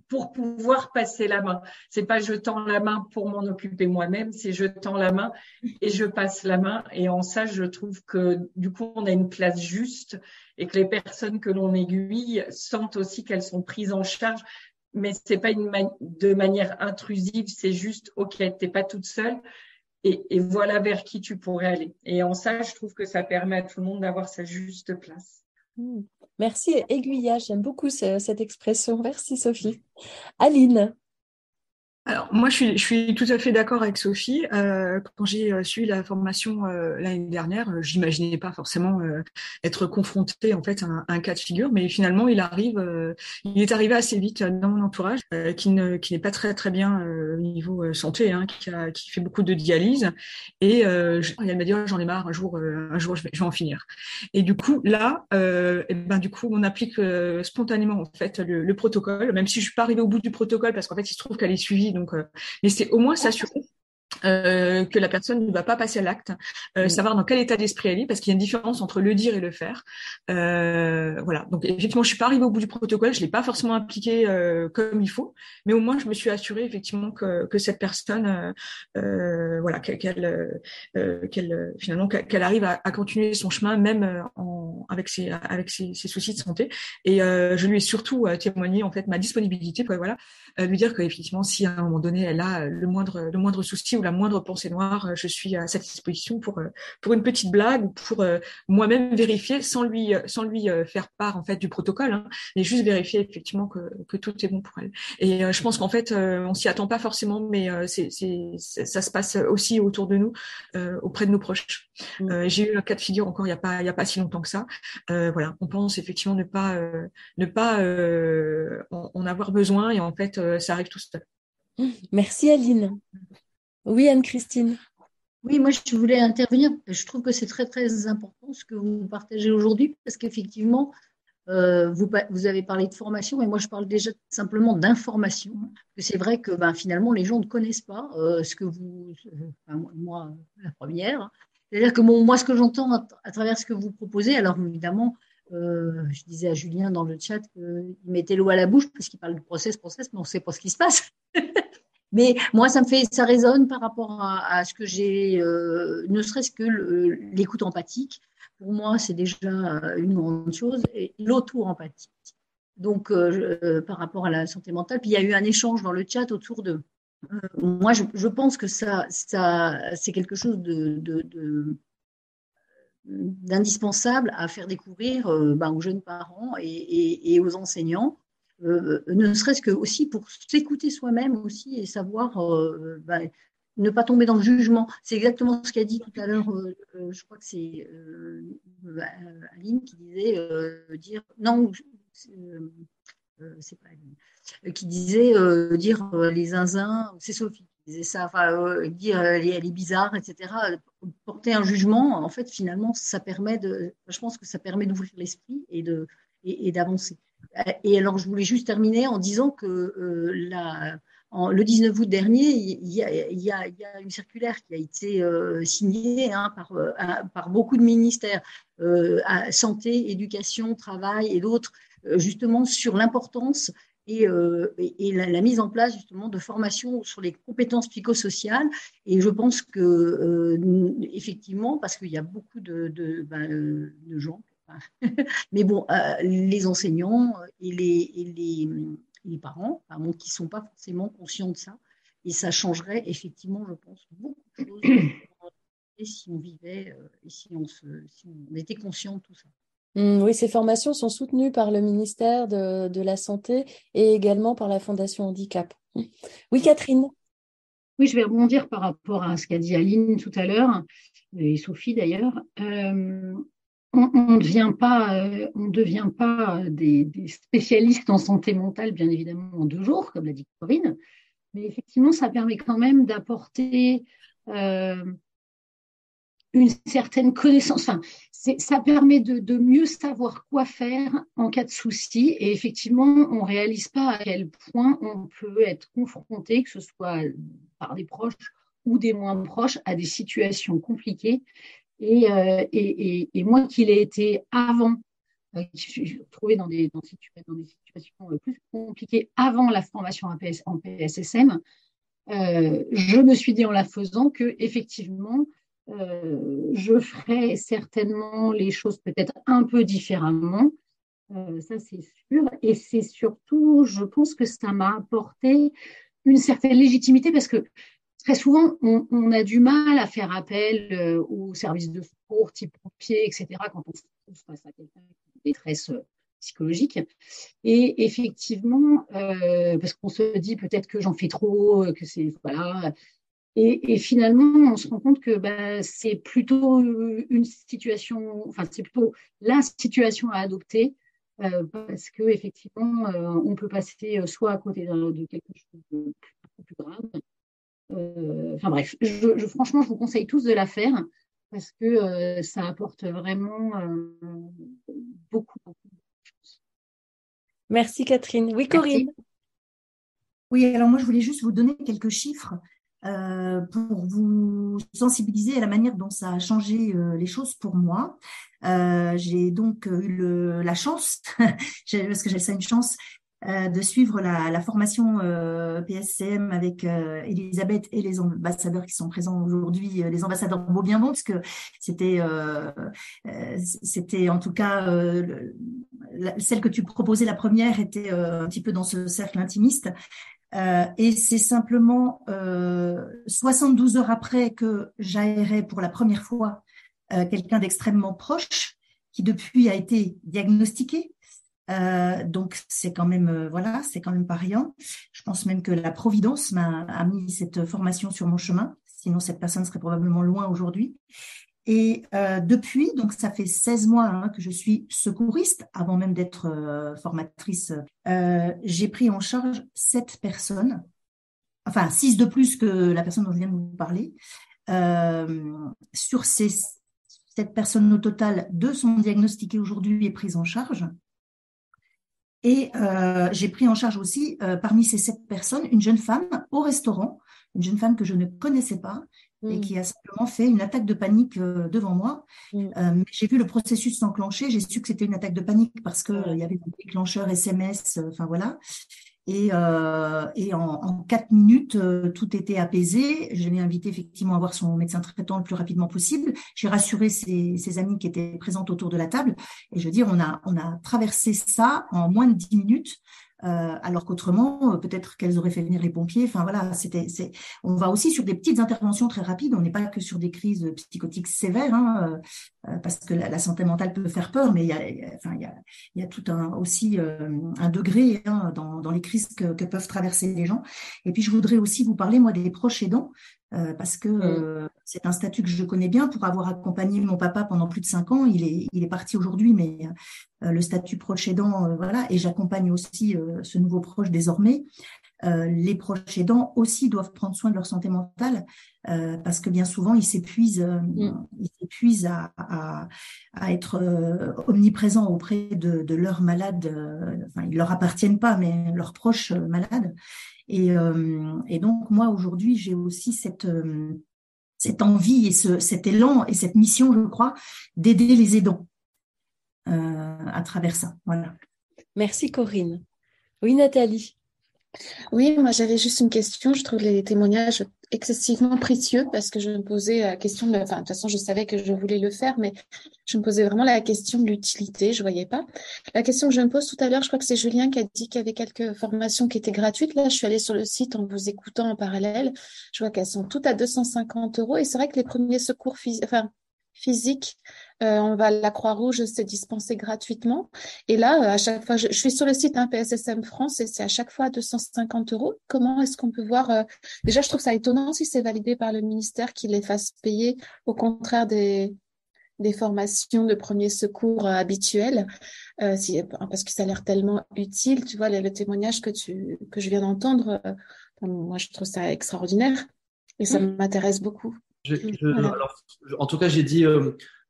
pour pouvoir passer la main. C'est pas je tends la main pour m'en occuper moi-même, c'est je tends la main et je passe la main. Et en ça, je trouve que du coup, on a une place juste et que les personnes que l'on aiguille sentent aussi qu'elles sont prises en charge mais c'est pas de manière intrusive, c'est juste, ok, t'es pas toute seule, et, voilà vers qui tu pourrais aller. Et en ça, je trouve que ça permet à tout le monde d'avoir sa juste place. Hmm. Merci, aiguillage, j'aime beaucoup cette expression. Merci Sophie. Aline, alors moi, je suis, tout à fait d'accord avec Sophie. Euh, quand j'ai euh, suivi la formation euh, l'année dernière, j'imaginais pas forcément être confrontée en fait à un, cas de figure, mais finalement, il arrive, il est arrivé assez vite dans mon entourage, qui ne, qui n'est pas très très bien au niveau santé, hein, qui, fait beaucoup de dialyse, et elle m'a dit oh, j'en ai marre, un jour, un jour, je vais, en finir. Et du coup, là, et ben du coup, on applique spontanément en fait le, le, protocole, même si je suis pas arrivée au bout du protocole, parce qu'en fait, il se trouve qu'elle est suivie donc, euh, mais c'est au moins s'assurer euh, que la personne ne va pas passer à l'acte, euh, mm. savoir dans quel état d'esprit elle est, parce qu'il y a une différence entre le dire et le faire. Euh, voilà. Donc effectivement, je suis pas arrivée au bout du protocole, je l'ai pas forcément appliqué comme il faut, mais au moins je me suis assurée effectivement que, que cette personne, voilà, qu'elle qu'elle finalement qu'elle arrive à, à, continuer son chemin même en, avec ses avec ses, ses, soucis de santé. Et je lui ai surtout témoigné en fait ma disponibilité, voilà, lui dire qu'effectivement si à un moment donné elle a le moindre le moindre souci ou la moindre pensée noire, euh, je suis à sa disposition pour euh, pour une petite blague ou pour euh, moi-même vérifier sans lui sans lui faire part en fait du protocole, hein, mais juste vérifier effectivement que, que tout est bon pour elle. Et je pense qu'en fait on s'y attend pas forcément, mais c'est c'est ça se passe aussi autour de nous, auprès de nos proches. Mmh. J'ai eu un cas de figure encore il y a pas il y a pas si longtemps que ça. voilà, on pense effectivement ne pas ne pas en, en, avoir besoin et en fait ça arrive tout seul. Merci Aline. Oui, Anne-Christine. Oui, moi je voulais intervenir. Je trouve que c'est très très important ce que vous partagez aujourd'hui parce qu'effectivement, euh, vous, vous, avez parlé de formation et moi je parle déjà simplement d'information. C'est vrai que ben, finalement les gens ne connaissent pas euh, ce que vous, enfin, moi la première. C'est-à-dire que bon, moi ce que j'entends à, travers ce que vous proposez, alors évidemment, euh, je disais à Julien dans le chat qu'il mettait l'eau à la bouche parce qu'il parle de process, process, mais on ne sait pas ce qui se passe. Mais moi, ça me fait, ça résonne par rapport à, ce que j'ai, euh, ne serait-ce que l'écoute empathique. Pour moi, c'est déjà une grande chose. Et l'auto-empathie. Donc, euh, par rapport à la santé mentale. Puis il y a eu un échange dans le chat autour de. moi, je, pense que ça, ça c'est quelque chose de, d'indispensable à faire découvrir ben, aux jeunes parents et aux enseignants euh, ne serait-ce que aussi pour s'écouter soi-même aussi et savoir euh, ben, ne pas tomber dans le jugement. C'est exactement ce qu'a dit tout à l'heure, euh, je crois que c'est Aline qui disait dire non, c'est pas Aline, qui disait dire les zinzins, c'est Sophie qui disait ça, dire elle est, bizarre, etc. Porter un jugement, en fait, finalement, ça permet de, je pense que ça permet d'ouvrir l'esprit et de et d'avancer. Et alors, je voulais juste terminer en disant que euh, la, le 19 août dernier, il y, a, y une circulaire qui a été euh, signée hein, par, euh, par, beaucoup de ministères, santé, éducation, travail et d'autres, justement sur l'importance et, et la, mise en place justement de formations sur les compétences psychosociales. Et je pense que effectivement, parce qu'il y a beaucoup de, de, ben, gens Mais bon, les enseignants et les, et les, les parents, qui ne sont pas forcément conscients de ça, et ça changerait effectivement, je pense, beaucoup de choses si on vivait et si on, se, si on était conscient de tout ça. Mmh, oui, ces formations sont soutenues par le ministère de, la Santé et également par la Fondation Handicap. Oui, Catherine. Oui, je vais rebondir par rapport à ce qu'a dit Aline tout à l'heure, et Sophie d'ailleurs. Euh, on ne devient pas, euh, devient pas des, des, spécialistes en santé mentale, bien évidemment, en deux jours, comme l'a dit Corinne, mais effectivement, ça permet quand même d'apporter euh, une certaine connaissance. Enfin, ça permet de, mieux savoir quoi faire en cas de souci. Et effectivement, on ne réalise pas à quel point on peut être confronté, que ce soit par des proches ou des moins proches, à des situations compliquées. Et, euh, moi, qui l'ai été avant, euh, je suis retrouvée dans des, dans, des situations euh, plus compliquées avant la formation en, en PSSM, je me suis dit en la faisant que effectivement, euh, je ferai certainement les choses peut-être un peu différemment. Euh, ça, c'est sûr. Et c'est surtout, je pense que ça m'a apporté une certaine légitimité parce que très souvent, on, a du mal à faire appel euh, aux services de secours, type pompier, etc., quand on se trouve face à quelqu'un qui détresse psychologique. Et effectivement, parce qu'on se dit peut-être que j'en fais trop, que c'est voilà, et, finalement, on se rend compte que bah, c'est plutôt une situation, enfin, c'est plutôt la situation à adopter euh, parce que effectivement, euh, on peut passer euh, soit à côté de, quelque chose de plus, grave. enfin bref, je, franchement, je vous conseille tous de la faire parce que ça apporte vraiment beaucoup, beaucoup de choses. Merci Catherine. Oui, Corinne. Oui, alors moi, je voulais juste vous donner quelques chiffres. Euh, pour vous sensibiliser à la manière dont ça a changé euh, les choses pour moi. Euh, j'ai donc eu la chance, parce que j'ai ça une chance, de suivre la, formation PSCM avec Elisabeth et les ambassadeurs qui sont présents aujourd'hui, les ambassadeurs beau bien bon, parce que c'était, c'était en tout cas celle que tu proposais la première était un petit peu dans ce cercle intimiste euh, et c'est simplement euh, 72 heures après que j'aérais pour la première fois euh, quelqu'un d'extrêmement proche qui depuis a été diagnostiqué. Euh, donc c'est quand même euh, voilà, c'est quand même pas rien. Je pense même que la providence m'a mis cette formation sur mon chemin. Sinon cette personne serait probablement loin aujourd'hui. Et euh, depuis, donc ça fait 16 mois hein, que je suis secouriste, avant même d'être euh, formatrice, euh, j'ai pris en charge sept personnes, enfin six de plus que la personne dont je viens de vous parler. sur ces sept personnes au total, deux sont diagnostiquées aujourd'hui et prises en charge. Et j'ai pris en charge aussi, parmi ces sept personnes, une jeune femme au restaurant, une jeune femme que je ne connaissais pas, et mm. qui a simplement fait une attaque de panique euh, devant moi. Mm. Euh, j'ai vu le processus s'enclencher, j'ai su que c'était une attaque de panique parce qu'il il y avait un déclencheur SMS, euh, enfin voilà. Et, et en, en, quatre minutes, tout était apaisé. Je l'ai invité effectivement à voir son médecin traitant le plus rapidement possible. J'ai rassuré ses, ses, amis qui étaient présentes autour de la table. Et je veux dire, on a, on a traversé ça en moins de dix minutes. Euh, alors qu'autrement, euh, peut-être qu'elles auraient fait venir les pompiers. Enfin voilà, c'était, on va aussi sur des petites interventions très rapides. On n'est pas que sur des crises psychotiques sévères, hein, euh, parce que la, santé mentale peut faire peur, mais il y a, enfin y a, tout un aussi un degré hein, dans, les crises que, que, peuvent traverser les gens. Et puis je voudrais aussi vous parler moi des proches aidants. Euh, parce que mm. euh, c'est un statut que je connais bien pour avoir accompagné mon papa pendant plus de cinq ans. Il est, il est parti aujourd'hui, mais euh, le statut proche aidant, voilà, et j'accompagne aussi ce nouveau proche désormais. Les proches aidants aussi doivent prendre soin de leur santé mentale parce que bien souvent ils s'épuisent, mm. ils s'épuisent à, à, à, être omniprésents auprès de, de leurs malades. enfin, ils leur appartiennent pas, mais leurs proches malades. Et, euh, et donc, moi, aujourd'hui, j'ai aussi cette, euh, cette envie et ce, cet élan et cette mission, je crois, d'aider les aidants euh, à travers ça. Voilà. Merci, Corinne. Oui, Nathalie. Oui, moi j'avais juste une question. Je trouve les témoignages excessivement précieux parce que je me posais la question de, enfin, de toute façon, je savais que je voulais le faire, mais je me posais vraiment la question de l'utilité, je voyais pas. La question que je me pose tout à l'heure, je crois que c'est Julien qui a dit qu'il y avait quelques formations qui étaient gratuites. Là, je suis allée sur le site en vous écoutant en parallèle. Je vois qu'elles sont toutes à 250 euros et c'est vrai que les premiers secours enfin, physiques, euh, on va la Croix-Rouge, c'est dispensé gratuitement. Et là, euh, à chaque fois, je, suis sur le site hein, PSSM France et c'est à chaque fois 250 euros. Comment est-ce qu'on peut voir euh, Déjà, je trouve ça étonnant si c'est validé par le ministère qu'il les fasse payer, au contraire des, des formations de premiers secours habituels, si, parce que ça a l'air tellement utile. Tu vois, le, témoignage que tu que je viens d'entendre, moi, je trouve ça extraordinaire et ça mmh. En tout cas, j'ai dit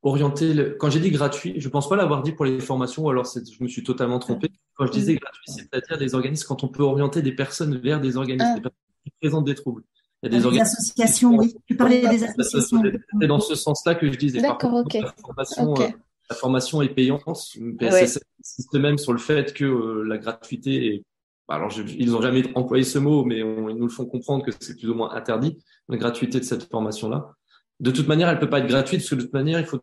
orienté. Quand j'ai dit gratuit, je pense pas l'avoir dit pour les formations, ou alors je me suis totalement trompé. Quand je disais gratuit, c'est-à-dire des organismes quand on peut orienter des personnes vers des organismes, des personnes qui présentent des troubles. Il y a des, associations, oui. Tu parlais des associations. C'est dans ce sens-là que je disais. D'accord, ok. La formation, euh, la formation est payante. PSS insiste même sur le fait que euh, la gratuité est bah, alors, ils n'ont jamais employé ce mot, mais ils nous le font comprendre que c'est plus ou moins interdit, la gratuité de cette formation-là de toute manière, elle peut pas être gratuite parce que de toute manière, il faut,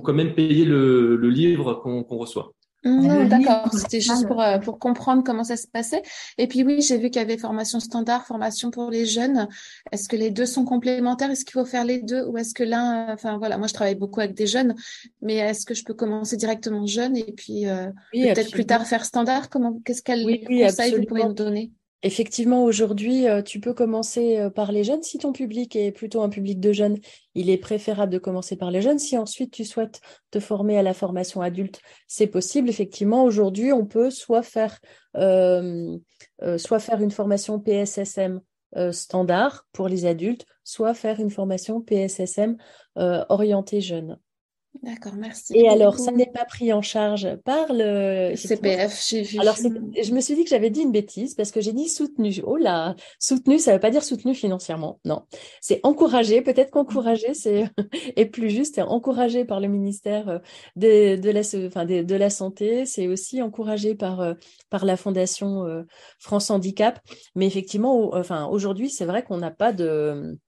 quand même payer le livre qu'on reçoit. Mmh, d'accord, c'était juste pour, euh, pour comprendre comment ça se passait. Et puis oui, j'ai vu qu'il y avait formation standard, formation pour les jeunes. Est-ce que les deux sont complémentaires? Est-ce qu'il faut faire les deux? Ou est-ce que l'un, enfin voilà, moi je travaille beaucoup avec des jeunes, mais est-ce que je peux commencer directement jeune et puis euh, peut-être plus tard faire standard? Comment Qu'est-ce qu'elle oui, conseil vous pourriez nous donner Effectivement, aujourd'hui, euh, tu peux commencer euh, par les jeunes. Si ton public est plutôt un public de jeunes, il est préférable de commencer par les jeunes. Si ensuite tu souhaites te former à la formation adulte, c'est possible. Effectivement, aujourd'hui, on peut soit faire, euh, soit faire une formation PSSM standard pour les adultes, soit faire une formation PSSM orientée jeunes. D'accord, merci. Et alors, ça n'est pas pris en charge par le CPF, j'ai vu. Alors, je me suis dit que j'avais dit une bêtise parce que j'ai dit soutenu. Oh là, soutenu, ça ne veut pas dire soutenu financièrement. Non, c'est encouragé. Peut-être qu'encouragé, c'est est plus juste. Encouragé par le ministère euh, de, de la, enfin, de, la santé. C'est aussi encouragé par euh, par la fondation euh, France Handicap. Mais effectivement, enfin, aujourd'hui, c'est vrai qu'on n'a pas de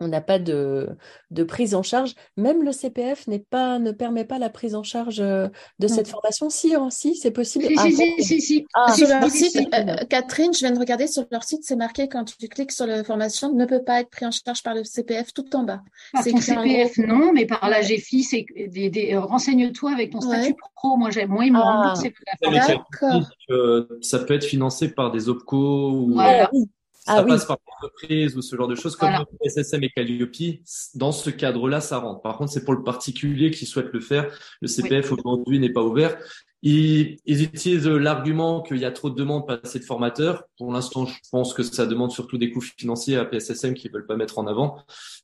on n'a pas de, de, prise en charge. Même le CPF pas, ne permet pas la prise en charge de cette formation. Si, hein, si c'est possible. Si, ah, si, si, si, ah, sur leur site, euh, Catherine, je viens de regarder sur leur site, c'est marqué quand tu cliques sur la formation, ne peut pas être pris en charge par le CPF tout en bas. Par ton CPF, non, mais par la GFI, c'est des, euh, renseigne-toi avec ton statut pro. Moi, j'ai moins, ah. Ça peut être financé par des OPCO ou. Ça ah passe par l'entreprise ou ce genre de choses, comme le SSM et Calliope, dans ce cadre-là, ça rentre. Par contre, c'est pour le particulier qui souhaite le faire. Le CPF aujourd'hui n'est pas ouvert. Ils, ils utilisent l'argument qu'il y a trop de demandes, pas assez de formateurs. Pour l'instant, je pense que ça demande surtout des coûts financiers à PSSM qui veulent pas mettre en avant.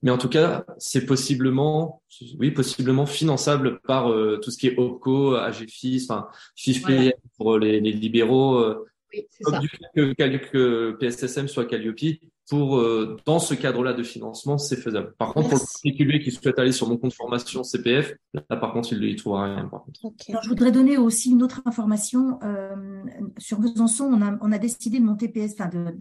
Mais en tout cas, c'est possiblement, oui, possiblement finançable par euh, tout ce qui est OPCO, AGFIS, enfin, FIFP pour les, les libéraux, euh, comme du fait que, PSSM soit Calliope, pour euh, dans ce cadre-là de financement, c'est faisable. Par contre, pour le particulier qui souhaite aller sur mon compte formation CPF, là par contre, il ne trouvera rien. Par contre. je voudrais donner aussi une autre information. Euh, sur Besançon, on a, on a décidé de monter PS, enfin de,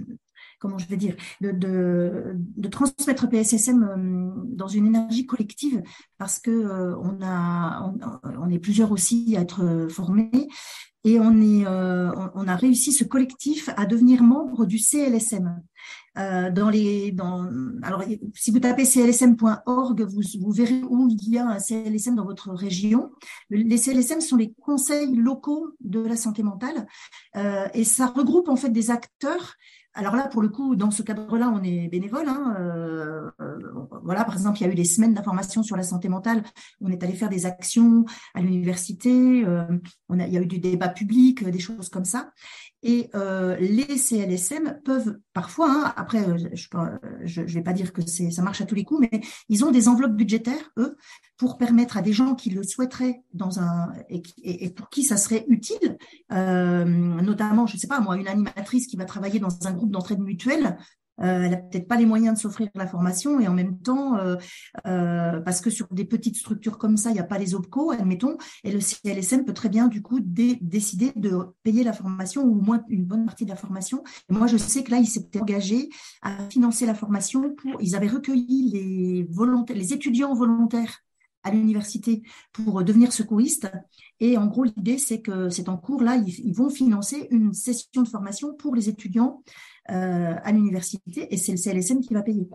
comment je vais dire, de, de, transmettre PSSM euh, dans une énergie collective parce que on a, on, est plusieurs aussi à être formés et on, est, euh, on a réussi ce collectif à devenir membre du CLSM. Euh, dans les, dans, alors, si vous tapez clsm.org, vous, vous verrez où il y a un CLSM dans votre région. Les CLSM sont les conseils locaux de la santé mentale euh, et ça regroupe en fait des acteurs alors là, pour le coup, dans ce cadre-là, on est bénévole. Hein, euh, euh, voilà, par exemple, il y a eu des semaines d'information sur la santé mentale. On est allé faire des actions à l'université. Euh, il y a eu du débat public, des choses comme ça. Et les CLSM peuvent parfois, hein, après, je ne vais pas dire que ça marche à tous les coups, mais ils ont des enveloppes budgétaires, eux, pour permettre à des gens qui le souhaiteraient dans un et, pour qui ça serait utile, notamment, je ne sais pas moi, une animatrice qui va travailler dans un groupe d'entraide mutuelle, euh, elle n'a peut-être pas les moyens de s'offrir la formation et en même temps, euh, euh, parce que sur des petites structures comme ça, il n'y a pas les OPCO, admettons, et le CLSM peut très bien du coup décider de payer la formation ou au moins une bonne partie de la formation. Moi, je sais que là, ils s'étaient engagés à financer la formation pour, ils avaient recueilli les volontaires, les étudiants volontaires à l'université pour devenir secouristes. Et en gros, l'idée, c'est que c'est en cours, là, ils, vont financer une session de formation pour les étudiants euh, à l'université et c'est le CLSM qui va payer.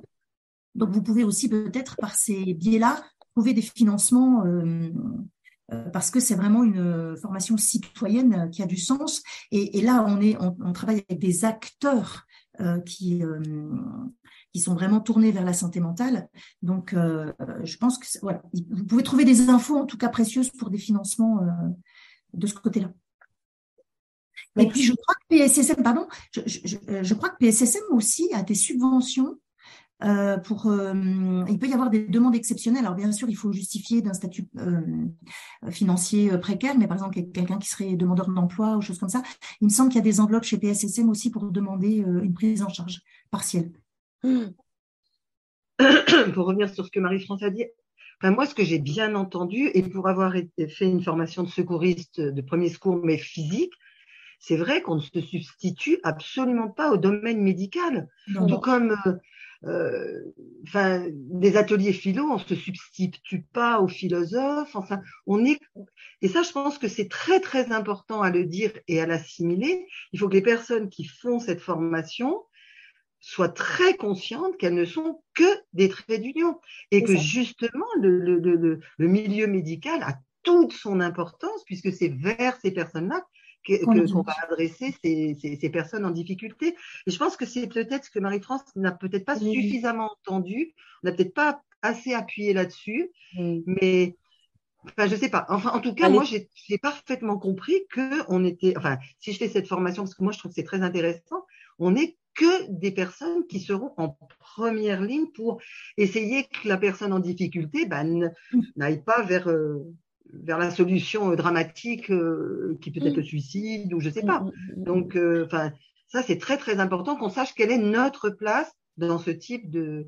Donc, vous pouvez aussi peut-être par ces biais-là trouver des financements euh, euh, parce que c'est vraiment une formation citoyenne qui a du sens. Et, là, on, est, on, travaille avec des acteurs qui, qui sont vraiment tournés vers la santé mentale. Donc, je pense que voilà, vous pouvez trouver des infos en tout cas précieuses pour des financements de ce côté-là. Et puis, je crois que PSSM, pardon, je, je, je, crois que PSSM aussi a des subventions euh, pour. Euh, il peut y avoir des demandes exceptionnelles. Alors, bien sûr, il faut justifier d'un statut euh, financier précaire, mais par exemple, quelqu'un qui serait demandeur d'emploi ou choses comme ça. Il me semble qu'il y a des enveloppes chez PSSM aussi pour demander une prise en charge partielle. Pour revenir sur ce que Marie-France a dit, Enfin, moi, ce que j'ai bien entendu, et pour avoir fait une formation de secouriste de premier secours, mais physique, c'est vrai qu'on ne se substitue absolument pas au domaine médical. Tout comme enfin, des ateliers philo, on se substitue pas aux philosophes. Enfin, on est et ça, je pense que c'est très très important à le dire et à l'assimiler. Il faut que les personnes qui font cette formation soient très conscientes qu'elles ne sont que des traits d'union et que justement le, le, le, le milieu médical a toute son importance puisque c'est vers ces personnes-là qu'on va adresser ces, ces, personnes en difficulté. Et je pense que c'est peut-être ce que Marie-France n'a peut-être pas suffisamment entendu, n'a peut-être pas assez appuyé là-dessus, mais enfin je sais pas. Enfin en tout cas moi j'ai parfaitement compris que on était, enfin si je fais cette formation parce que moi je trouve que c'est très intéressant, on est que des personnes qui seront en première ligne pour essayer que la personne en difficulté ben, n'aille pas vers euh, vers la solution euh, dramatique euh, qui peut être le suicide ou je sais pas. Donc, euh, enfin, ça c'est très très important qu'on sache quelle est notre place dans ce type de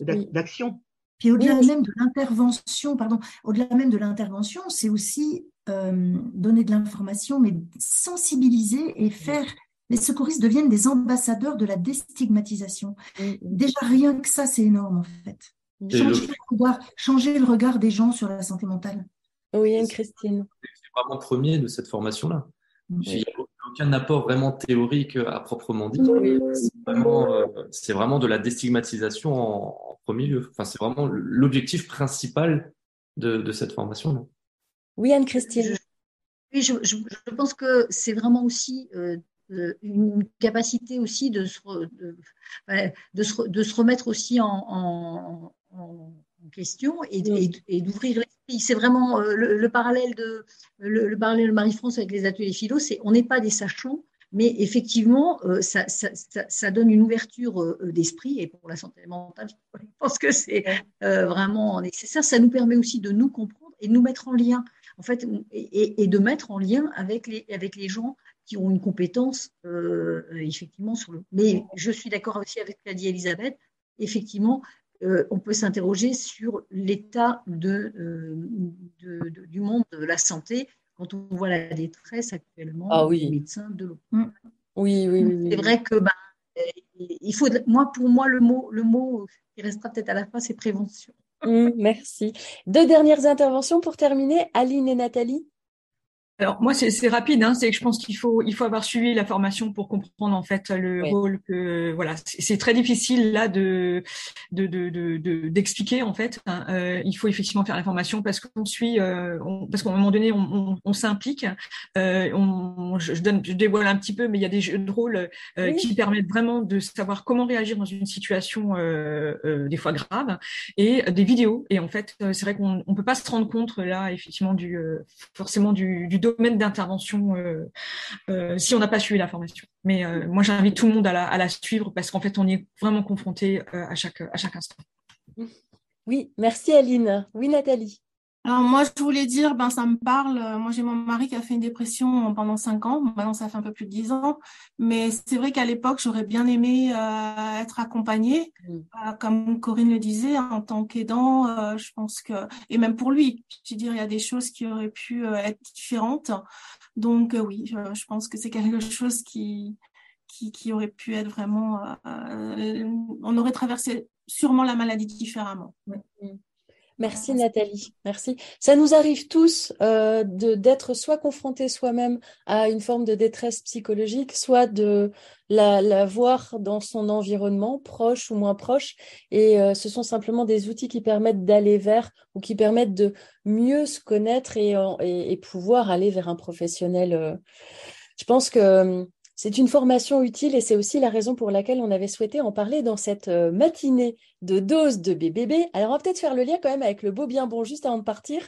d'action. Puis au-delà même de l'intervention, pardon, au-delà même de l'intervention, c'est aussi donner de l'information, mais sensibiliser et faire les secouristes deviennent des ambassadeurs de la déstigmatisation. Déjà rien que ça, c'est énorme en fait. Changer le, regard, changer le regard des gens sur la santé mentale. Oui, Anne-Christine. C'est vraiment premier de cette formation-là. Il n'y a aucun apport vraiment théorique euh, à proprement dit. C'est vraiment, euh, vraiment, de la déstigmatisation en, premier lieu. Enfin, c'est vraiment l'objectif principal de, de cette formation-là. Oui, Anne-Christine. Oui, je, je, pense que c'est vraiment aussi euh, une capacité aussi de se, de, de, se, de se, remettre aussi en, en, en question et, et d'ouvrir c'est vraiment euh, le, parallèle de le, parallèle de Marie-France avec les ateliers philo, c'est on n'est pas des sachants, mais effectivement, euh, ça, ça, ça, donne une ouverture euh, d'esprit et pour la santé mentale, je pense que c'est vraiment nécessaire. Ça nous permet aussi de nous comprendre et de nous mettre en lien, en fait, et, et de mettre en lien avec les, avec les gens qui ont une compétence effectivement sur le. Mais je suis d'accord aussi avec ce qu'a dit Elisabeth. Effectivement, euh, on peut s'interroger sur l'état euh, de, du monde de la santé quand on voit la détresse actuellement ah des médecins de l'eau. Mm. Oui, oui, oui. C'est vrai que ben, il faut, moi, pour moi, le mot, le mot qui restera peut-être à la fin, c'est prévention. Mm, merci. Deux dernières interventions pour terminer. Aline et Nathalie. Alors moi c'est rapide, hein, c'est que je pense qu'il faut il faut avoir suivi la formation pour comprendre en fait le rôle que voilà c'est très difficile là de de d'expliquer de, de, en fait. Hein. Euh, il faut effectivement faire la formation parce qu'on suit euh, parce qu'à un moment donné on, on, s'implique. Euh, on, je, donne je dévoile un petit peu mais il y a des jeux de rôle euh, qui permettent vraiment de savoir comment réagir dans une situation euh, des fois grave et des vidéos et en fait c'est vrai qu'on on peut pas se rendre compte là effectivement du forcément du, du domaine d'intervention euh, euh, si on n'a pas suivi la formation. Mais euh, moi, j'invite tout le monde à la, à la suivre parce qu'en fait, on y est vraiment confronté à, chaque, à chaque instant. Oui, merci Aline. Oui, Nathalie. Alors moi, je voulais dire, ben ça me parle. Moi, j'ai mon mari qui a fait une dépression pendant cinq ans. Maintenant, ça fait un peu plus de dix ans. Mais c'est vrai qu'à l'époque, j'aurais bien aimé euh, être accompagnée, mm. euh, comme Corinne le disait, en tant qu'aidant. Euh, je pense que et même pour lui, je veux dire, il y a des choses qui auraient pu être différentes. Donc oui, je, pense que c'est quelque chose qui, qui qui aurait pu être vraiment. on aurait traversé sûrement la maladie différemment. Mm. Merci Nathalie, merci. Ça nous arrive tous euh, d'être soit confrontés soi-même à une forme de détresse psychologique, soit de la, la voir dans son environnement, proche ou moins proche. Et euh, ce sont simplement des outils qui permettent d'aller vers ou qui permettent de mieux se connaître et, et, et pouvoir aller vers un professionnel. Euh. Je pense que c'est une formation utile et c'est aussi la raison pour laquelle on avait souhaité en parler dans cette euh, matinée de dose de BBB. Alors on va peut-être faire le lien quand même avec le beau bien bon juste avant de partir.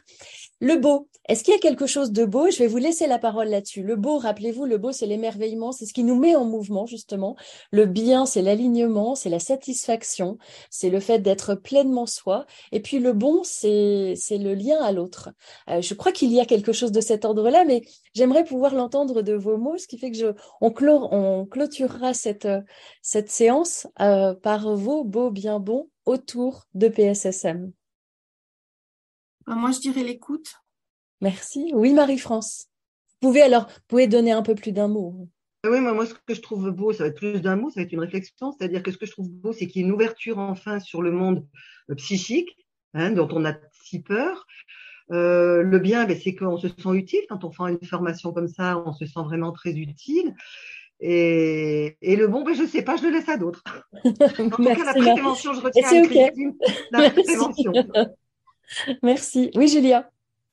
Le beau, est-ce qu'il y a quelque chose de beau? Je vais vous laisser la parole là-dessus. Le beau, rappelez-vous, le beau c'est l'émerveillement, c'est ce qui nous met en mouvement justement. Le bien, c'est l'alignement, c'est la satisfaction, c'est le fait d'être pleinement soi. Et puis le bon, c'est le lien à l'autre. Euh, je crois qu'il y a quelque chose de cet ordre-là, mais j'aimerais pouvoir l'entendre de vos mots, ce qui fait que je on clôturera cette, cette séance euh, par vos beaux bien bons autour de PSSM. Bah, moi, je dirais l'écoute. Merci. Oui, Marie-France. Vous pouvez alors, pouvez donner un peu plus d'un mot. Oui, moi, moi, ce que je trouve beau, ça va être plus d'un mot, ça va être une réflexion. C'est-à-dire que ce que je trouve beau, c'est qu'il y ait une ouverture enfin sur le monde euh, psychique, hein, dont on a si peur. le bien, ben, c'est qu'on se sent utile. Quand on fait une formation comme ça, on se sent vraiment très utile. Et, le bon, ben, je ne sais pas, je le laisse à d'autres. en tout cas, la prévention, je retiens la prévention. Merci. Oui, Julia.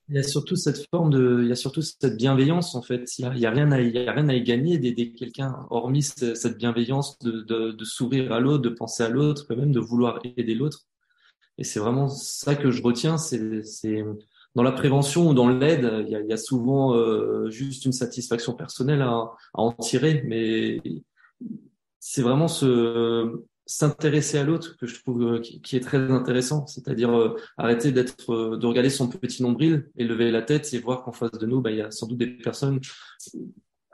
Il y a surtout cette forme de, il y a surtout cette bienveillance en fait. Il n'y a, rien à, il a rien à y gagner d'aider quelqu'un, hormis cette bienveillance de, de, sourire à l'autre, de penser à l'autre, même de vouloir aider l'autre. Et c'est vraiment ça que je retiens, c'est dans la prévention ou dans l'aide, il, y a, souvent euh, juste une satisfaction personnelle à, en tirer, mais c'est vraiment ce s'intéresser à l'autre que je trouve euh, qui, est très intéressant, c'est-à-dire euh, arrêter d'être, de regarder son petit nombril et lever la tête et voir qu'en face de nous, bah, il y a sans doute des personnes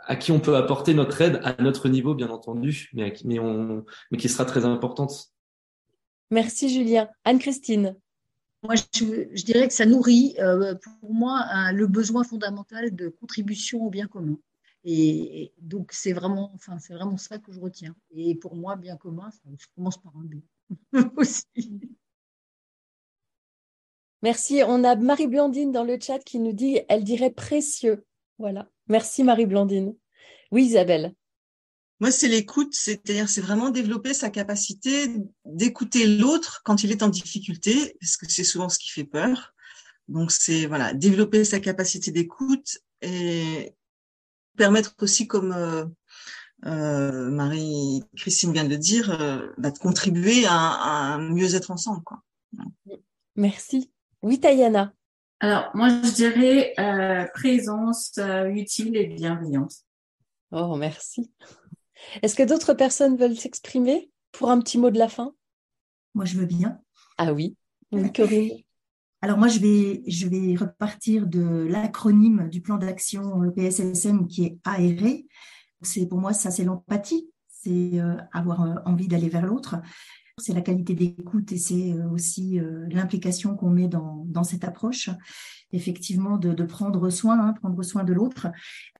à qui on peut apporter notre aide à notre niveau, bien entendu, mais, mais, on, mais qui sera très importante. Merci Julien. Anne-Christine. Moi, je, dirais que ça nourrit, euh, pour moi, le besoin fondamental de contribution au bien commun. Et, donc, c'est vraiment, enfin, c'est vraiment ça que je retiens. Et pour moi, bien commun, ça, je commence par un B aussi. Merci. On a Marie-Blandine dans le chat qui nous dit, elle dirait précieux. Voilà. Merci Marie-Blandine. Oui, Isabelle. Moi, c'est l'écoute, c'est-à-dire c'est vraiment développer sa capacité d'écouter l'autre quand il est en difficulté, parce que c'est souvent ce qui fait peur. Donc c'est voilà, développer sa capacité d'écoute et permettre aussi, comme euh, euh, Marie-Christine vient de le dire, euh, bah, de contribuer à, un mieux-être ensemble. Quoi. Merci. Oui, Tayana. Alors, moi, je dirais présence utile et bienveillante. Oh, merci. Est-ce que d'autres personnes veulent s'exprimer pour un petit mot de la fin? Moi, je veux bien. Ah oui, oui Corinne. Alors moi, je vais, repartir de l'acronyme du plan d'action PSSM qui est ARE. C'est pour moi ça, c'est l'empathie, c'est euh, avoir euh, envie d'aller vers l'autre. C'est la qualité d'écoute et c'est euh, aussi l'implication qu'on met dans, cette approche effectivement de, prendre soin, hein, prendre soin de l'autre.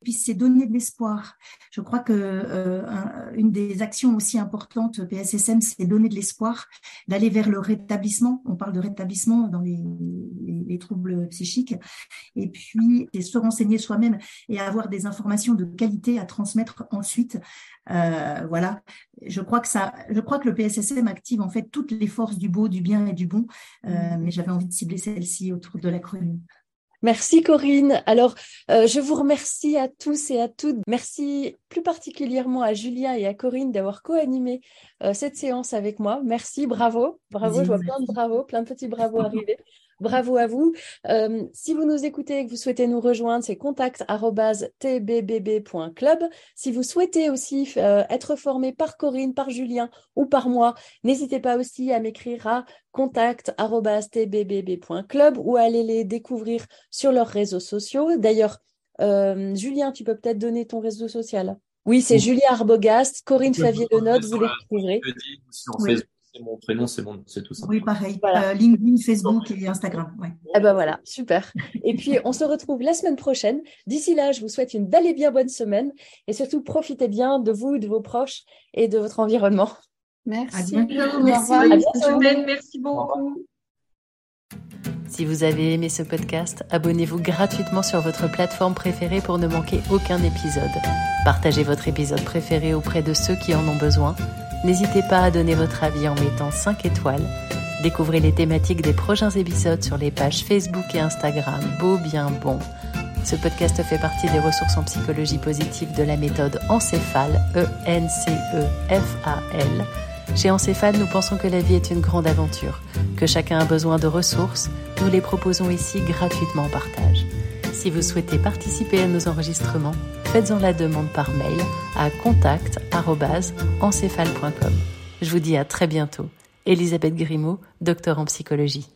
Puis c'est donner de l'espoir. Je crois que euh, une des actions aussi importantes PSSM, c'est donner de l'espoir, d'aller vers le rétablissement. On parle de rétablissement dans les, les, les troubles psychiques. Et puis se renseigner soi-même et avoir des informations de qualité à transmettre ensuite. Euh, voilà. Je crois que ça, je crois que le PSSM active en fait toutes les forces du beau, du bien et du bon. Euh, mais j'avais envie de cibler celle-ci autour de l'acronyme. Merci Corinne. Alors, euh, je vous remercie à tous et à toutes. Merci plus particulièrement à Julien et à Corinne d'avoir co-animé euh, cette séance avec moi. Merci, bravo. Bravo, je vois plein de bravos, plein de petits bravos arriver. Bravo à vous. Euh, si vous nous écoutez et que vous souhaitez nous rejoindre, c'est contact@tbbb.club. Si vous souhaitez aussi euh, être formé par Corinne, par Julien ou par moi, n'hésitez pas aussi à m'écrire à contact@tbbb.club ou à aller les découvrir sur leurs réseaux sociaux. D'ailleurs, euh, Julien, tu peux peut-être donner ton réseau social. Oui, c'est Julien Arbogast, Corinne Favier-Lenotte, vous les trouverez. C'est mon prénom, c'est mon, c'est tout ça. Oui, pareil. Euh, LinkedIn, Facebook et Instagram. Ouais. Eh ben voilà, super. Et puis, on se retrouve la semaine prochaine. D'ici là, je vous souhaite une belle et bien bonne semaine. Et surtout, profitez bien de vous, de vos proches et de votre environnement. Merci. À bientôt. Merci. À bientôt. Merci beaucoup. Si vous avez aimé ce podcast, abonnez-vous gratuitement sur votre plateforme préférée pour ne manquer aucun épisode. Partagez votre épisode préféré auprès de ceux qui en ont besoin. N'hésitez pas à donner votre avis en mettant 5 étoiles. Découvrez les thématiques des prochains épisodes sur les pages Facebook et Instagram Beau Bien Bon. Ce podcast fait partie des ressources en psychologie positive de la méthode Encéphale, E-N-C-E-F-A-L. Chez Encéphale, nous pensons que la vie est une grande aventure, que chacun a besoin de ressources. Nous les proposons ici gratuitement en partage. Si vous souhaitez participer à nos enregistrements, faites-en la demande par mail à contact.encéphale.com. Je vous dis à très bientôt. Elisabeth Grimaud, docteur en psychologie.